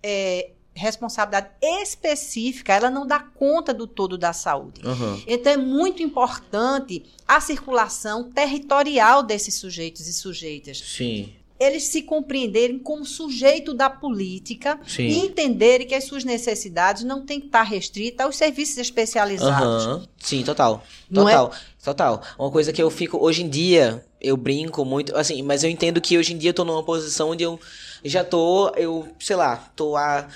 é, responsabilidade específica, ela não dá conta do todo da saúde. Aham. Então é muito importante a circulação territorial desses sujeitos e sujeitas. Sim. Eles se compreenderem como sujeito da política Sim. e entenderem que as suas necessidades não têm que estar restritas aos serviços especializados. Aham. Sim, total. É- Total. Total. Uma coisa que eu fico. Hoje em dia, eu brinco muito. Assim, mas eu entendo que hoje em dia eu tô numa posição onde eu já tô. Eu, sei lá, tô há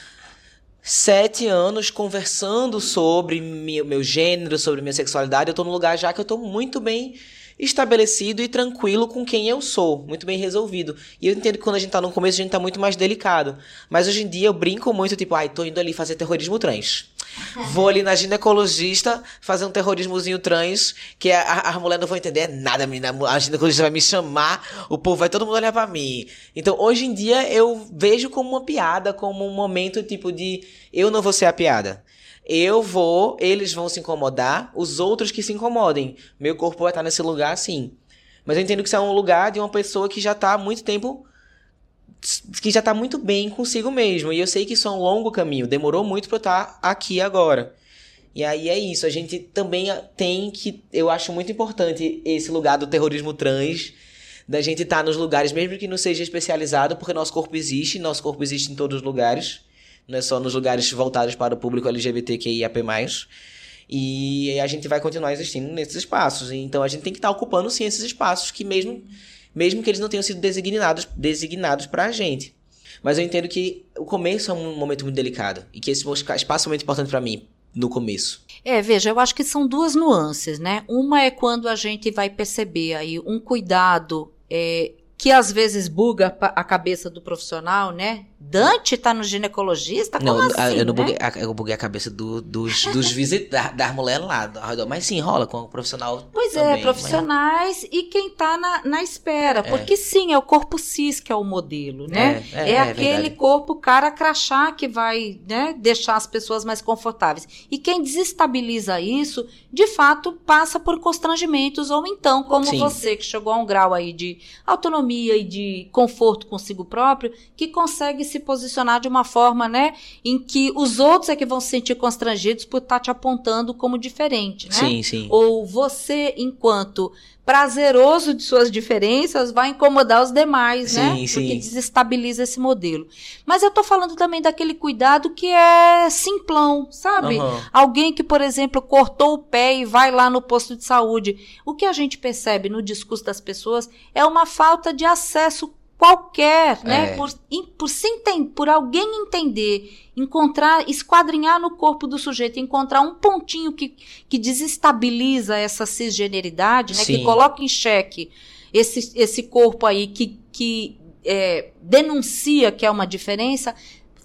sete anos conversando sobre mi- meu gênero, sobre minha sexualidade. Eu tô num lugar já que eu tô muito bem estabelecido e tranquilo com quem eu sou, muito bem resolvido. E eu entendo que quando a gente tá no começo, a gente tá muito mais delicado. Mas hoje em dia eu brinco muito, tipo, ai, tô indo ali fazer terrorismo trans. Vou ali na ginecologista fazer um terrorismozinho trans, que a, a, a mulher não vai entender nada, menina. A ginecologista vai me chamar, o povo vai todo mundo olhar pra mim. Então, hoje em dia, eu vejo como uma piada, como um momento tipo de eu não vou ser a piada. Eu vou, eles vão se incomodar, os outros que se incomodem. Meu corpo vai estar nesse lugar, sim. Mas eu entendo que isso é um lugar de uma pessoa que já tá há muito tempo. que já tá muito bem consigo mesmo. E eu sei que isso é um longo caminho. Demorou muito pra eu estar aqui agora. E aí é isso. A gente também tem que. Eu acho muito importante esse lugar do terrorismo trans. Da gente estar nos lugares, mesmo que não seja especializado, porque nosso corpo existe, nosso corpo existe em todos os lugares. Não é só nos lugares voltados para o público LGBTQIAP+. E a gente vai continuar existindo nesses espaços. Então a gente tem que estar tá ocupando sim esses espaços que mesmo, mesmo que eles não tenham sido designados, designados para a gente. Mas eu entendo que o começo é um momento muito delicado e que esse espaço é muito importante para mim no começo. É, veja, eu acho que são duas nuances, né? Uma é quando a gente vai perceber aí um cuidado é, que às vezes buga a cabeça do profissional, né? Dante tá no ginecologista? Como não, assim, eu não né? buguei, eu buguei a cabeça do, dos, dos visitantes, das mulheres lá ao redor. Mas sim, rola com o profissional. Pois também, é, profissionais mas... e quem tá na, na espera. É. Porque sim, é o corpo cis que é o modelo, né? É, é, é, é aquele verdade. corpo cara crachá que vai né, deixar as pessoas mais confortáveis. E quem desestabiliza isso, de fato, passa por constrangimentos. Ou então, como sim. você, que chegou a um grau aí de autonomia e de conforto consigo próprio, que consegue se posicionar de uma forma, né, em que os outros é que vão se sentir constrangidos por estar tá te apontando como diferente, né? Sim, sim. Ou você, enquanto prazeroso de suas diferenças, vai incomodar os demais, sim, né? Sim. Porque desestabiliza esse modelo. Mas eu tô falando também daquele cuidado que é simplão, sabe? Uhum. Alguém que, por exemplo, cortou o pé e vai lá no posto de saúde. O que a gente percebe no discurso das pessoas é uma falta de acesso qualquer, né? É. Por, por, por alguém entender, encontrar, esquadrinhar no corpo do sujeito, encontrar um pontinho que, que desestabiliza essa cisgeneridade, né? Que coloca em xeque esse, esse corpo aí que, que é, denuncia que é uma diferença,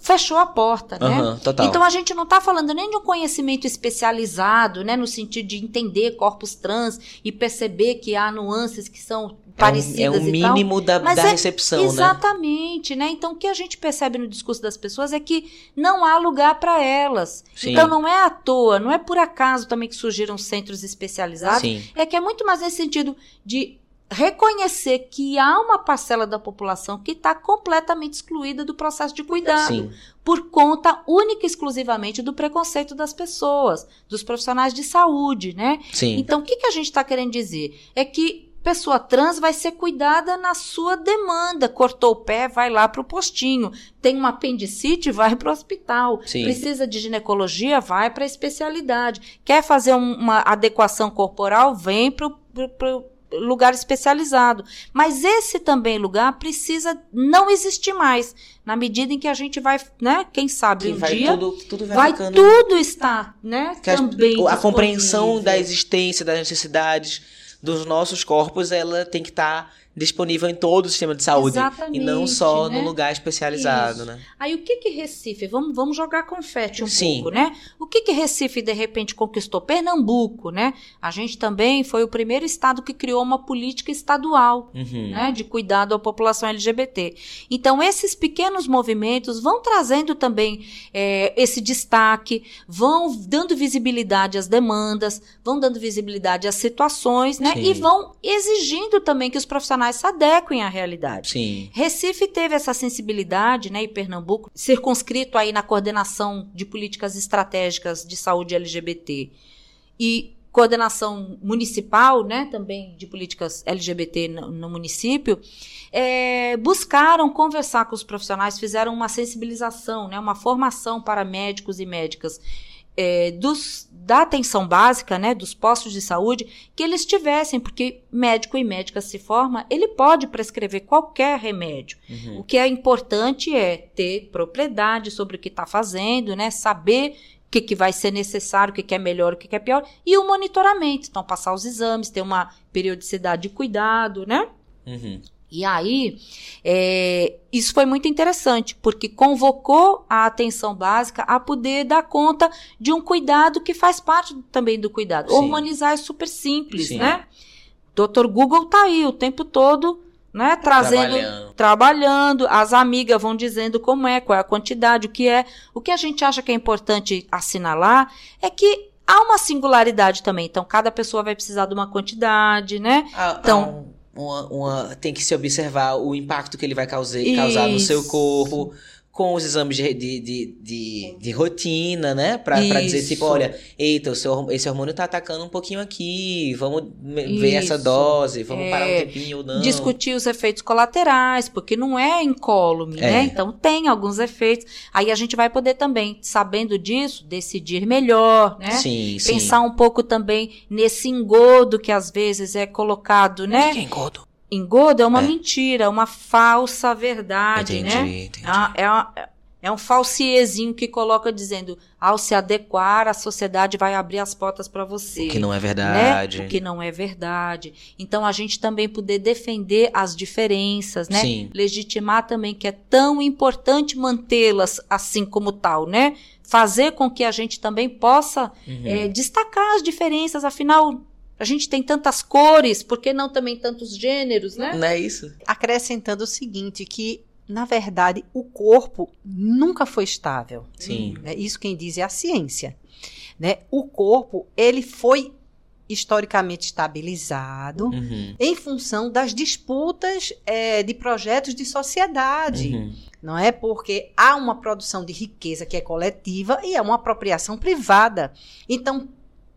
fechou a porta, né? Uhum, então a gente não está falando nem de um conhecimento especializado, né, no sentido de entender corpos trans e perceber que há nuances que são parecidas é um, é o mínimo da, da é, recepção, né? exatamente, né? né? Então o que a gente percebe no discurso das pessoas é que não há lugar para elas. Sim. Então não é à toa, não é por acaso também que surgiram centros especializados. Sim. É que é muito mais nesse sentido de reconhecer que há uma parcela da população que está completamente excluída do processo de cuidado. Sim. Por conta única e exclusivamente do preconceito das pessoas, dos profissionais de saúde, né? Sim. Então, o que, que a gente está querendo dizer? É que pessoa trans vai ser cuidada na sua demanda. Cortou o pé, vai lá para o postinho. Tem uma apendicite, vai para o hospital. Sim. Precisa de ginecologia, vai para a especialidade. Quer fazer um, uma adequação corporal, vem para o lugar especializado. Mas esse também lugar precisa não existir mais. Na medida em que a gente vai, né? Quem sabe um dia tudo, tudo vai, vai ficando... tudo estar, né? Que também a, a compreensão da existência das necessidades dos nossos corpos, ela tem que estar tá disponível em todo o sistema de saúde Exatamente, e não só né? no lugar especializado, Isso. né? Aí o que que Recife, vamos, vamos jogar confete um Sim. pouco, né? O que que Recife de repente conquistou? Pernambuco, né? A gente também foi o primeiro estado que criou uma política estadual, uhum. né, de cuidado à população LGBT. Então esses pequenos movimentos vão trazendo também é, esse destaque, vão dando visibilidade às demandas, vão dando visibilidade às situações, né? Sim. E vão exigindo também que os profissionais profissionais se adequem à realidade. Sim. Recife teve essa sensibilidade, né, e Pernambuco, circunscrito aí na coordenação de políticas estratégicas de saúde LGBT. E coordenação municipal, né, também de políticas LGBT no, no município, é, buscaram conversar com os profissionais, fizeram uma sensibilização, né, uma formação para médicos e médicas é, dos, da atenção básica, né, dos postos de saúde, que eles tivessem, porque médico e médica se forma, ele pode prescrever qualquer remédio. Uhum. O que é importante é ter propriedade sobre o que está fazendo, né, saber o que, que vai ser necessário, o que, que é melhor, o que, que é pior, e o monitoramento. Então, passar os exames, ter uma periodicidade de cuidado, né? Uhum. E aí, é, isso foi muito interessante, porque convocou a atenção básica a poder dar conta de um cuidado que faz parte também do cuidado. Sim. Hormonizar é super simples, Sim. né? Doutor Google tá aí o tempo todo, né? Trazendo, trabalhando. trabalhando. As amigas vão dizendo como é, qual é a quantidade, o que é. O que a gente acha que é importante assinalar é que há uma singularidade também. Então, cada pessoa vai precisar de uma quantidade, né? Ah, então. Ah uma, uma, tem que se observar o impacto que ele vai causar, causar no seu corpo, com os exames de, de, de, de, de rotina, né? Pra, pra dizer, tipo, olha, eita, o seu, esse hormônio tá atacando um pouquinho aqui, vamos Isso. ver essa dose, vamos é. parar um tempinho ou não. Discutir os efeitos colaterais, porque não é incólume, é. né? Então tem alguns efeitos. Aí a gente vai poder também, sabendo disso, decidir melhor, né? Sim, Pensar sim. um pouco também nesse engodo que às vezes é colocado, né? O que é engodo? Engodo é uma é. mentira, uma falsa verdade, entendi, né? Entendi. É, é, é um falsiezinho que coloca dizendo, ao se adequar, a sociedade vai abrir as portas para você. O que não é verdade. Né? O que não é verdade. Então, a gente também poder defender as diferenças, né? Sim. Legitimar também que é tão importante mantê-las assim como tal, né? Fazer com que a gente também possa uhum. é, destacar as diferenças, afinal, a gente tem tantas cores, por que não também tantos gêneros, né? Não é isso. Acrescentando o seguinte, que na verdade o corpo nunca foi estável. Sim. Né? Isso quem diz é a ciência. Né? O corpo ele foi historicamente estabilizado uhum. em função das disputas é, de projetos de sociedade. Uhum. Não é porque há uma produção de riqueza que é coletiva e é uma apropriação privada. Então,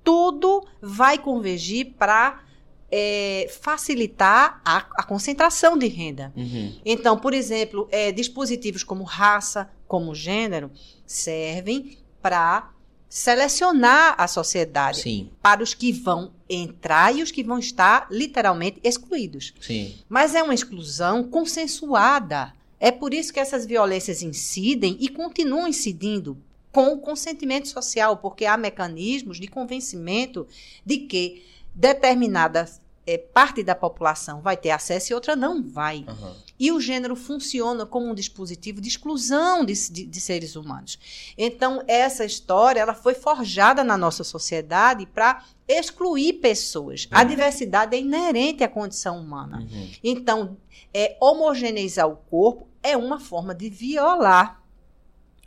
tudo vai convergir para é, facilitar a, a, concentração de renda. Uhum. Então, por exemplo, é, dispositivos como raça, como gênero, servem para selecionar a sociedade Sim. para os que vão entrar e os que vão estar literalmente excluídos. Sim. Mas é uma exclusão consensuada. É por isso que essas violências incidem e continuam incidindo com o consentimento social, porque há mecanismos de convencimento de que determinada é, parte da população vai ter acesso e outra não vai. Uhum. E o gênero funciona como um dispositivo de exclusão de, de, de, seres humanos. Então, essa história ela foi forjada na nossa sociedade para excluir pessoas. Uhum. A diversidade é inerente à condição humana. Uhum. Então, é, homogeneizar o corpo é uma forma de violar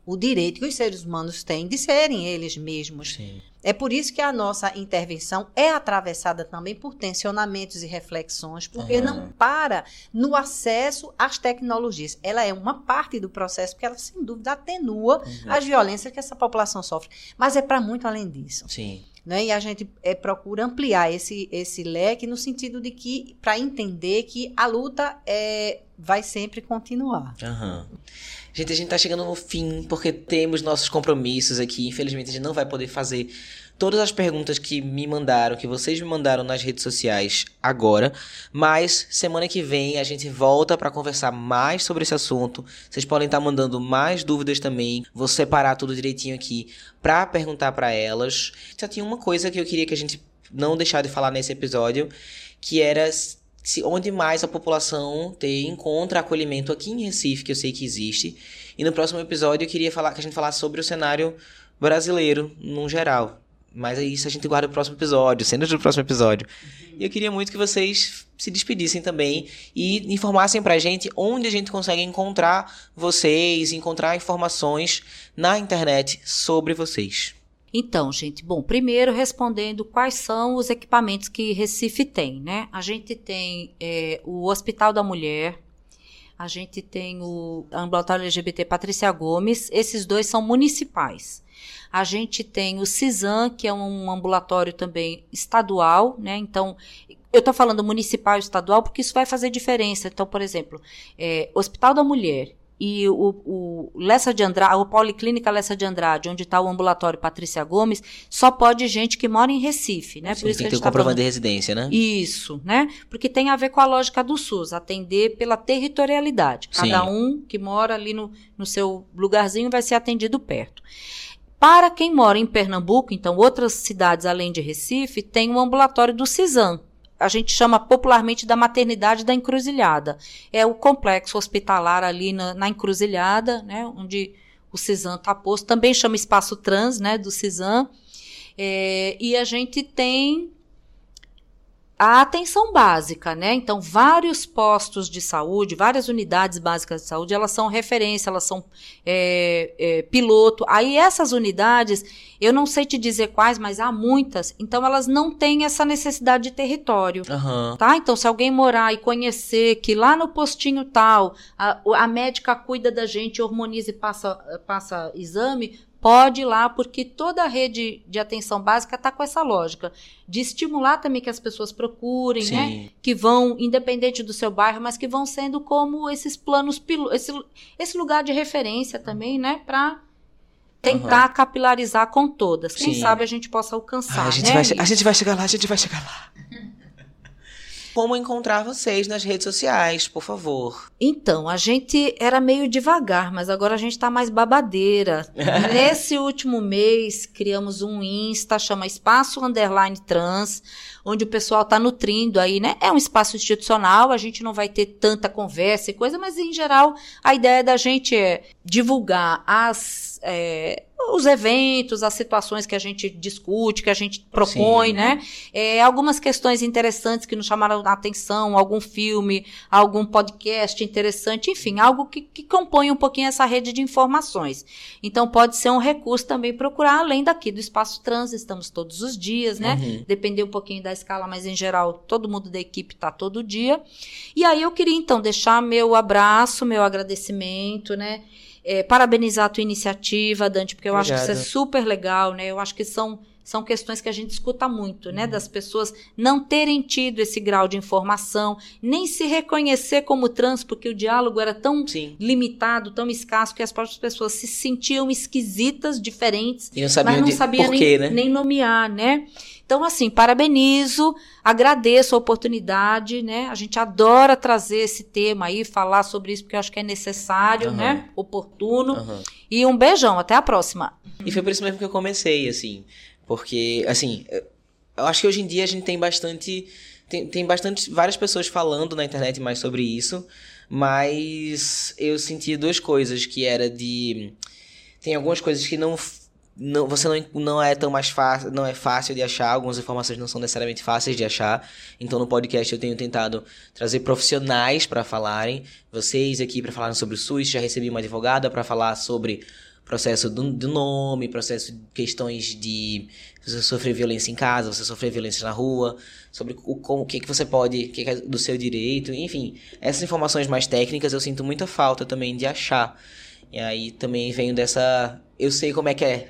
o direito que os seres humanos têm de serem eles mesmos. Sim. É por isso que a nossa intervenção é atravessada também por tensionamentos e reflexões, porque uhum. não para no acesso às tecnologias. Ela é uma parte do processo, porque ela, sem dúvida, atenua uhum. as violências que essa população sofre. Mas é para muito além disso. Sim. Né? E a gente é, procura ampliar esse, esse leque no sentido de que, para entender que a luta é, vai sempre continuar. Uhum. Gente, a gente tá chegando no fim porque temos nossos compromissos aqui. Infelizmente, a gente não vai poder fazer todas as perguntas que me mandaram, que vocês me mandaram nas redes sociais agora, mas semana que vem a gente volta para conversar mais sobre esse assunto. Vocês podem estar tá mandando mais dúvidas também. Vou separar tudo direitinho aqui para perguntar para elas. Só tinha uma coisa que eu queria que a gente não deixar de falar nesse episódio, que era se, onde mais a população tem, encontra acolhimento aqui em Recife, que eu sei que existe. E no próximo episódio eu queria falar, que a gente falasse sobre o cenário brasileiro, no geral. Mas é isso a gente guarda o próximo episódio, cenas do próximo episódio. E eu queria muito que vocês se despedissem também e informassem pra gente onde a gente consegue encontrar vocês, encontrar informações na internet sobre vocês. Então, gente, bom, primeiro respondendo quais são os equipamentos que Recife tem, né? A gente tem é, o Hospital da Mulher, a gente tem o ambulatório LGBT Patrícia Gomes, esses dois são municipais. A gente tem o CISAM, que é um ambulatório também estadual, né? Então, eu estou falando municipal e estadual porque isso vai fazer diferença. Então, por exemplo, é, Hospital da Mulher e o, o Lessa de Andrade, o Policlínica Lessa de Andrade, onde está o ambulatório Patrícia Gomes, só pode gente que mora em Recife, né? Sim, Por isso tem que ter o tá comprovante de residência, né? Isso, né? Porque tem a ver com a lógica do SUS, atender pela territorialidade. Cada Sim. um que mora ali no, no seu lugarzinho vai ser atendido perto. Para quem mora em Pernambuco, então outras cidades além de Recife, tem o ambulatório do CISAM, a gente chama popularmente da maternidade da encruzilhada. É o complexo hospitalar ali na, na encruzilhada, né, onde o CISAM está posto. Também chama espaço trans, né, do CISAM. É, e a gente tem a atenção básica, né? Então, vários postos de saúde, várias unidades básicas de saúde, elas são referência, elas são é, é, piloto. Aí, essas unidades, eu não sei te dizer quais, mas há muitas, então elas não têm essa necessidade de território, Aham. tá? Então, se alguém morar e conhecer que lá no postinho tal, a, a médica cuida da gente, hormoniza e passa, passa exame, pode ir lá, porque toda a rede de atenção básica está com essa lógica de estimular também que as pessoas procurem, né? Sim. Que vão, independente do seu bairro, mas que vão sendo como esses planos, esse, esse lugar de referência também, né? Para tentar capilarizar com todas. Quem Sim. sabe a gente possa alcançar, Ah, a, gente né? vai, a gente vai chegar lá, a gente vai chegar lá. Como encontrar vocês nas redes sociais, por favor. Então, a gente era meio devagar, mas agora a gente tá mais babadeira. Nesse último mês, criamos um Insta, chama Espaço Underline Trans, onde o pessoal tá nutrindo aí, né? É um espaço institucional, a gente não vai ter tanta conversa e coisa, mas em geral, a ideia da gente é divulgar as. É, os eventos, as situações que a gente discute, que a gente propõe, Sim. né? É, algumas questões interessantes que nos chamaram a atenção, algum filme, algum podcast interessante, enfim, algo que, que compõe um pouquinho essa rede de informações. Então, pode ser um recurso também procurar além daqui do espaço trans, estamos todos os dias, né? Uhum. Depender um pouquinho da escala, mas em geral, todo mundo da equipe está todo dia. E aí eu queria, então, deixar meu abraço, meu agradecimento, né? É, parabenizar a tua iniciativa, Dante, porque eu acho que isso é Obrigado. super legal, né? Eu acho que são, são questões que a gente escuta muito, né? Das pessoas não terem tido esse grau de informação, nem se reconhecer como trans, porque o diálogo era tão Sim. limitado, tão escasso, que as próprias pessoas se sentiam esquisitas, diferentes, E não sabiam mas não de sabia por nem, quê, né? nem nomear, né? Então, assim, parabenizo, agradeço a oportunidade, né? A gente adora trazer esse tema aí, falar sobre isso, porque eu acho que é necessário, Aham. né? Oportuno. Aham. E um beijão, até a próxima. E foi por isso mesmo que eu comecei, assim. Porque, assim, eu- acho que hoje em dia a gente tem bastante. Tem, tem bastante. várias pessoas falando na internet mais sobre isso. Mas eu senti duas coisas, que era de. Tem algumas coisas que não. não você não, não é tão mais fácil. Não é fácil de achar. Algumas informações não são necessariamente fáceis de achar. Então no podcast eu tenho tentado trazer profissionais para falarem. Vocês aqui para falarem sobre o SUS. Já recebi uma advogada para falar sobre processo do, nome, processo de questões de você sofrer violência em casa, você sofrer violência na rua, sobre o, como, o que, que você pode, o que, que é do seu direito, enfim. Essas informações mais técnicas eu sinto muita falta também de achar. E aí também venho dessa. Eu sei como é que é.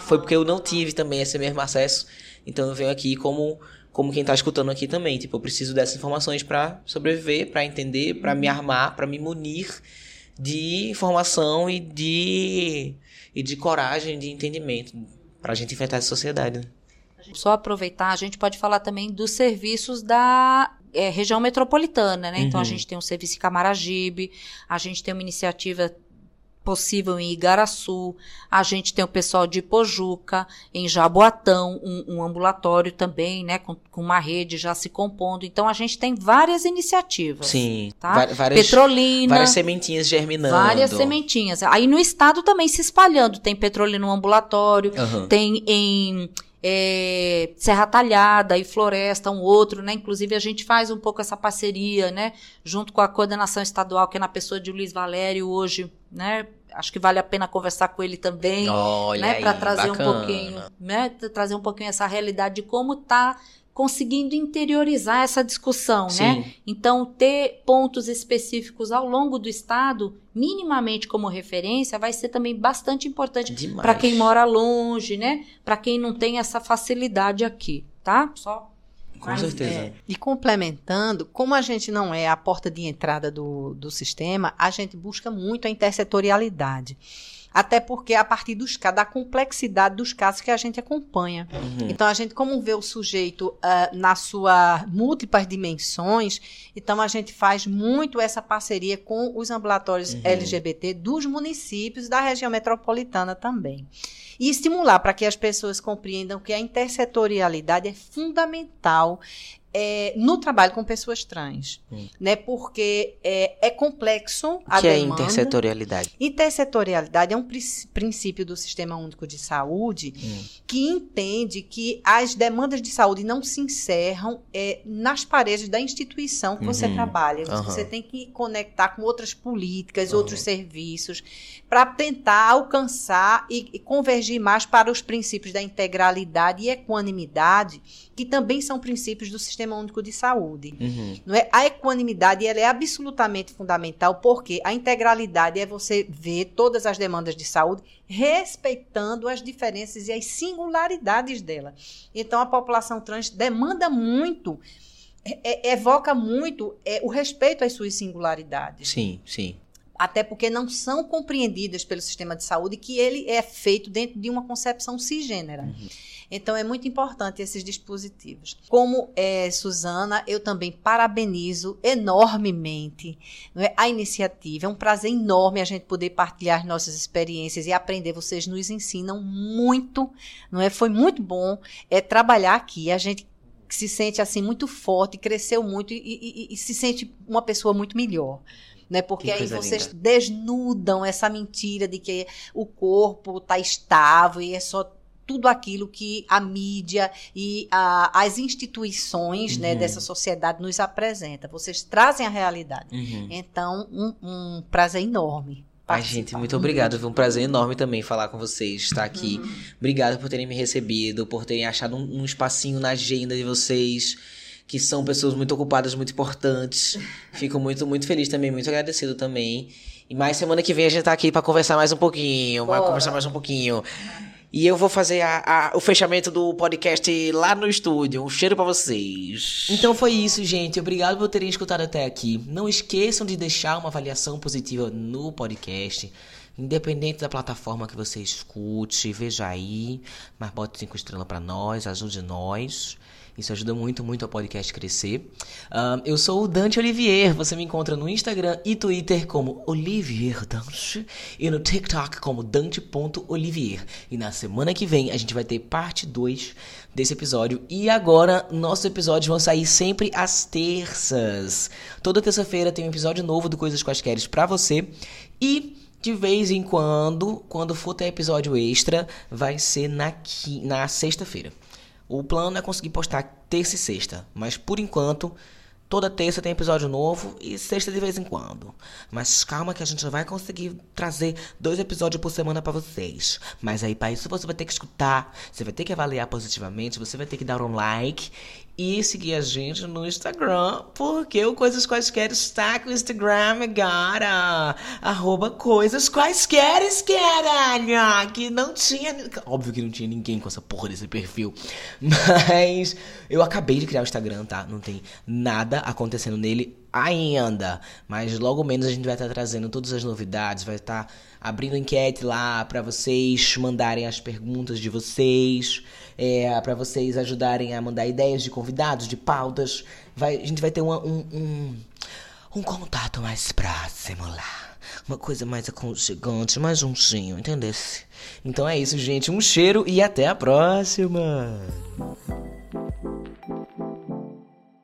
Foi porque eu não tive também esse mesmo acesso. Então eu venho aqui como, como quem tá escutando aqui também. Tipo, eu preciso dessas informações para sobreviver, para entender, para me armar, para me munir de informação e de, e de coragem, de entendimento, pra gente enfrentar essa sociedade. né? Só aproveitar, a gente pode falar também dos serviços da é, região metropolitana, né? Então a Uhum. gente tem um serviço em Camaragibe, a gente tem uma iniciativa possível em Igaraçu, a gente tem o pessoal de Pojuca, em Jaboatão, um, um ambulatório também, né? Com, com uma rede já se compondo. Então a gente tem várias iniciativas. Sim, Tá? várias, Petrolina. várias sementinhas germinando. Várias sementinhas. Aí no estado também se espalhando. Tem petrolina no ambulatório, Aham. tem em é, Serra Talhada e Floresta, um outro, né? Inclusive a gente faz um pouco essa parceria, né? Junto com a coordenação estadual, que é na pessoa de Luiz Valério hoje, né? Acho que vale a pena conversar com ele também Olha né, para trazer bacana. um pouquinho, né, tra- trazer um pouquinho essa realidade de como tá conseguindo interiorizar essa discussão, né? Sim, Então, ter pontos específicos ao longo do estado, minimamente como referência, vai ser também bastante importante para quem mora longe, né? Para quem não tem essa facilidade aqui, tá? Só Com certeza. É, e complementando, como a gente não é a porta de entrada do, do sistema, a gente busca muito a intersetorialidade. Até porque a partir dos, da complexidade dos casos que a gente acompanha. Uhum. Então, a gente, como vê o sujeito ah, na sua múltiplas dimensões, então a gente faz muito essa parceria com os ambulatórios Uhum. LGBT dos municípios da região metropolitana também. e estimular para que as pessoas compreendam que a intersetorialidade é fundamental é, no trabalho com pessoas trans, hum. né? Porque é, é complexo a que é é intersetorialidade? Intersetorialidade é um princípio do Sistema Único de Saúde hum. que entende que as demandas de saúde não se encerram é, nas paredes da instituição que uhum. você trabalha. Uhum. Você tem que conectar com outras políticas, uhum. outros serviços, para tentar alcançar e, e convergir mais para os princípios da integralidade e equanimidade que também são princípios do Sistema Único de Saúde. Uhum. Não é? A equanimidade ela é absolutamente fundamental, porque a integralidade é você ver todas as demandas de saúde respeitando as diferenças e as singularidades dela. Então, a população trans demanda muito é, é evoca muito é, o respeito às suas singularidades. Sim, sim. Até porque não são compreendidas pelo sistema de saúde que ele é feito dentro de uma concepção cisgênera. Uhum. Então, é muito importante esses dispositivos. Como é, Suzana, eu também parabenizo enormemente é, a iniciativa. É um prazer enorme a gente poder partilhar nossas experiências e aprender. Vocês nos ensinam muito, não é? Foi muito bom é, trabalhar aqui. A gente se sente assim muito forte, cresceu muito e, e, e se sente uma pessoa muito melhor né? Porque aí vocês linda. desnudam essa mentira de que o corpo está estável e é só tudo aquilo que a mídia e a, as instituições né, uhum. né, dessa sociedade nos apresenta. Vocês trazem a realidade. Uhum. Então, um, um prazer enorme. Ai, gente, muito obrigado. Foi um prazer enorme também falar com vocês, estar aqui. Uhum. Obrigado por terem me recebido, por terem achado um, um espacinho na agenda de vocês que são pessoas muito ocupadas, muito importantes. Fico muito, muito feliz também, muito agradecido também. E mais semana que vem a gente tá aqui para conversar mais um pouquinho, para conversar mais um pouquinho. E eu vou fazer a, a, o fechamento do podcast lá no estúdio. Um cheiro para vocês. Então foi isso, gente. Obrigado por terem escutado até aqui. Não esqueçam de deixar uma avaliação positiva no podcast. Independente da plataforma que você escute, veja aí. Mas bote cinco estrelas para nós, ajude nós. Isso ajuda muito, muito ao podcast crescer. Uh, eu sou o Dante Olivier. Você me encontra no Instagram e Twitter como Olivier Dante e no TikTok como Dante.olivier. E na semana que vem a gente vai ter parte 2 desse episódio. E agora, nossos episódios vão sair sempre às terças. Toda terça-feira tem um episódio novo do Coisas Quaisqueres pra você. E de vez em quando, quando for ter episódio extra, vai ser na, na sexta-feira. O plano é conseguir postar terça e sexta, mas por enquanto Toda terça tem episódio novo e sexta de vez em quando. Mas calma que a gente vai conseguir trazer dois episódios por semana para vocês. Mas aí para isso você vai ter que escutar, você vai ter que avaliar positivamente, você vai ter que dar um like e seguir a gente no Instagram, porque o Coisas Quaisquer está com o Instagram agora. Arroba Coisas Quaisquer, caralho. Que não tinha. Óbvio que não tinha ninguém com essa porra desse perfil. Mas eu acabei de criar o Instagram, tá? Não tem nada acontecendo nele ainda. Mas logo menos a gente vai estar trazendo todas as novidades, vai estar abrindo enquete lá para vocês mandarem as perguntas de vocês, é, para vocês ajudarem a mandar ideias de convidados, de pautas. Vai, a gente vai ter uma, um, um, um contato mais próximo lá. Uma coisa mais aconchegante, mais juntinho, entendesse? Então é isso, gente. Um cheiro e até a próxima!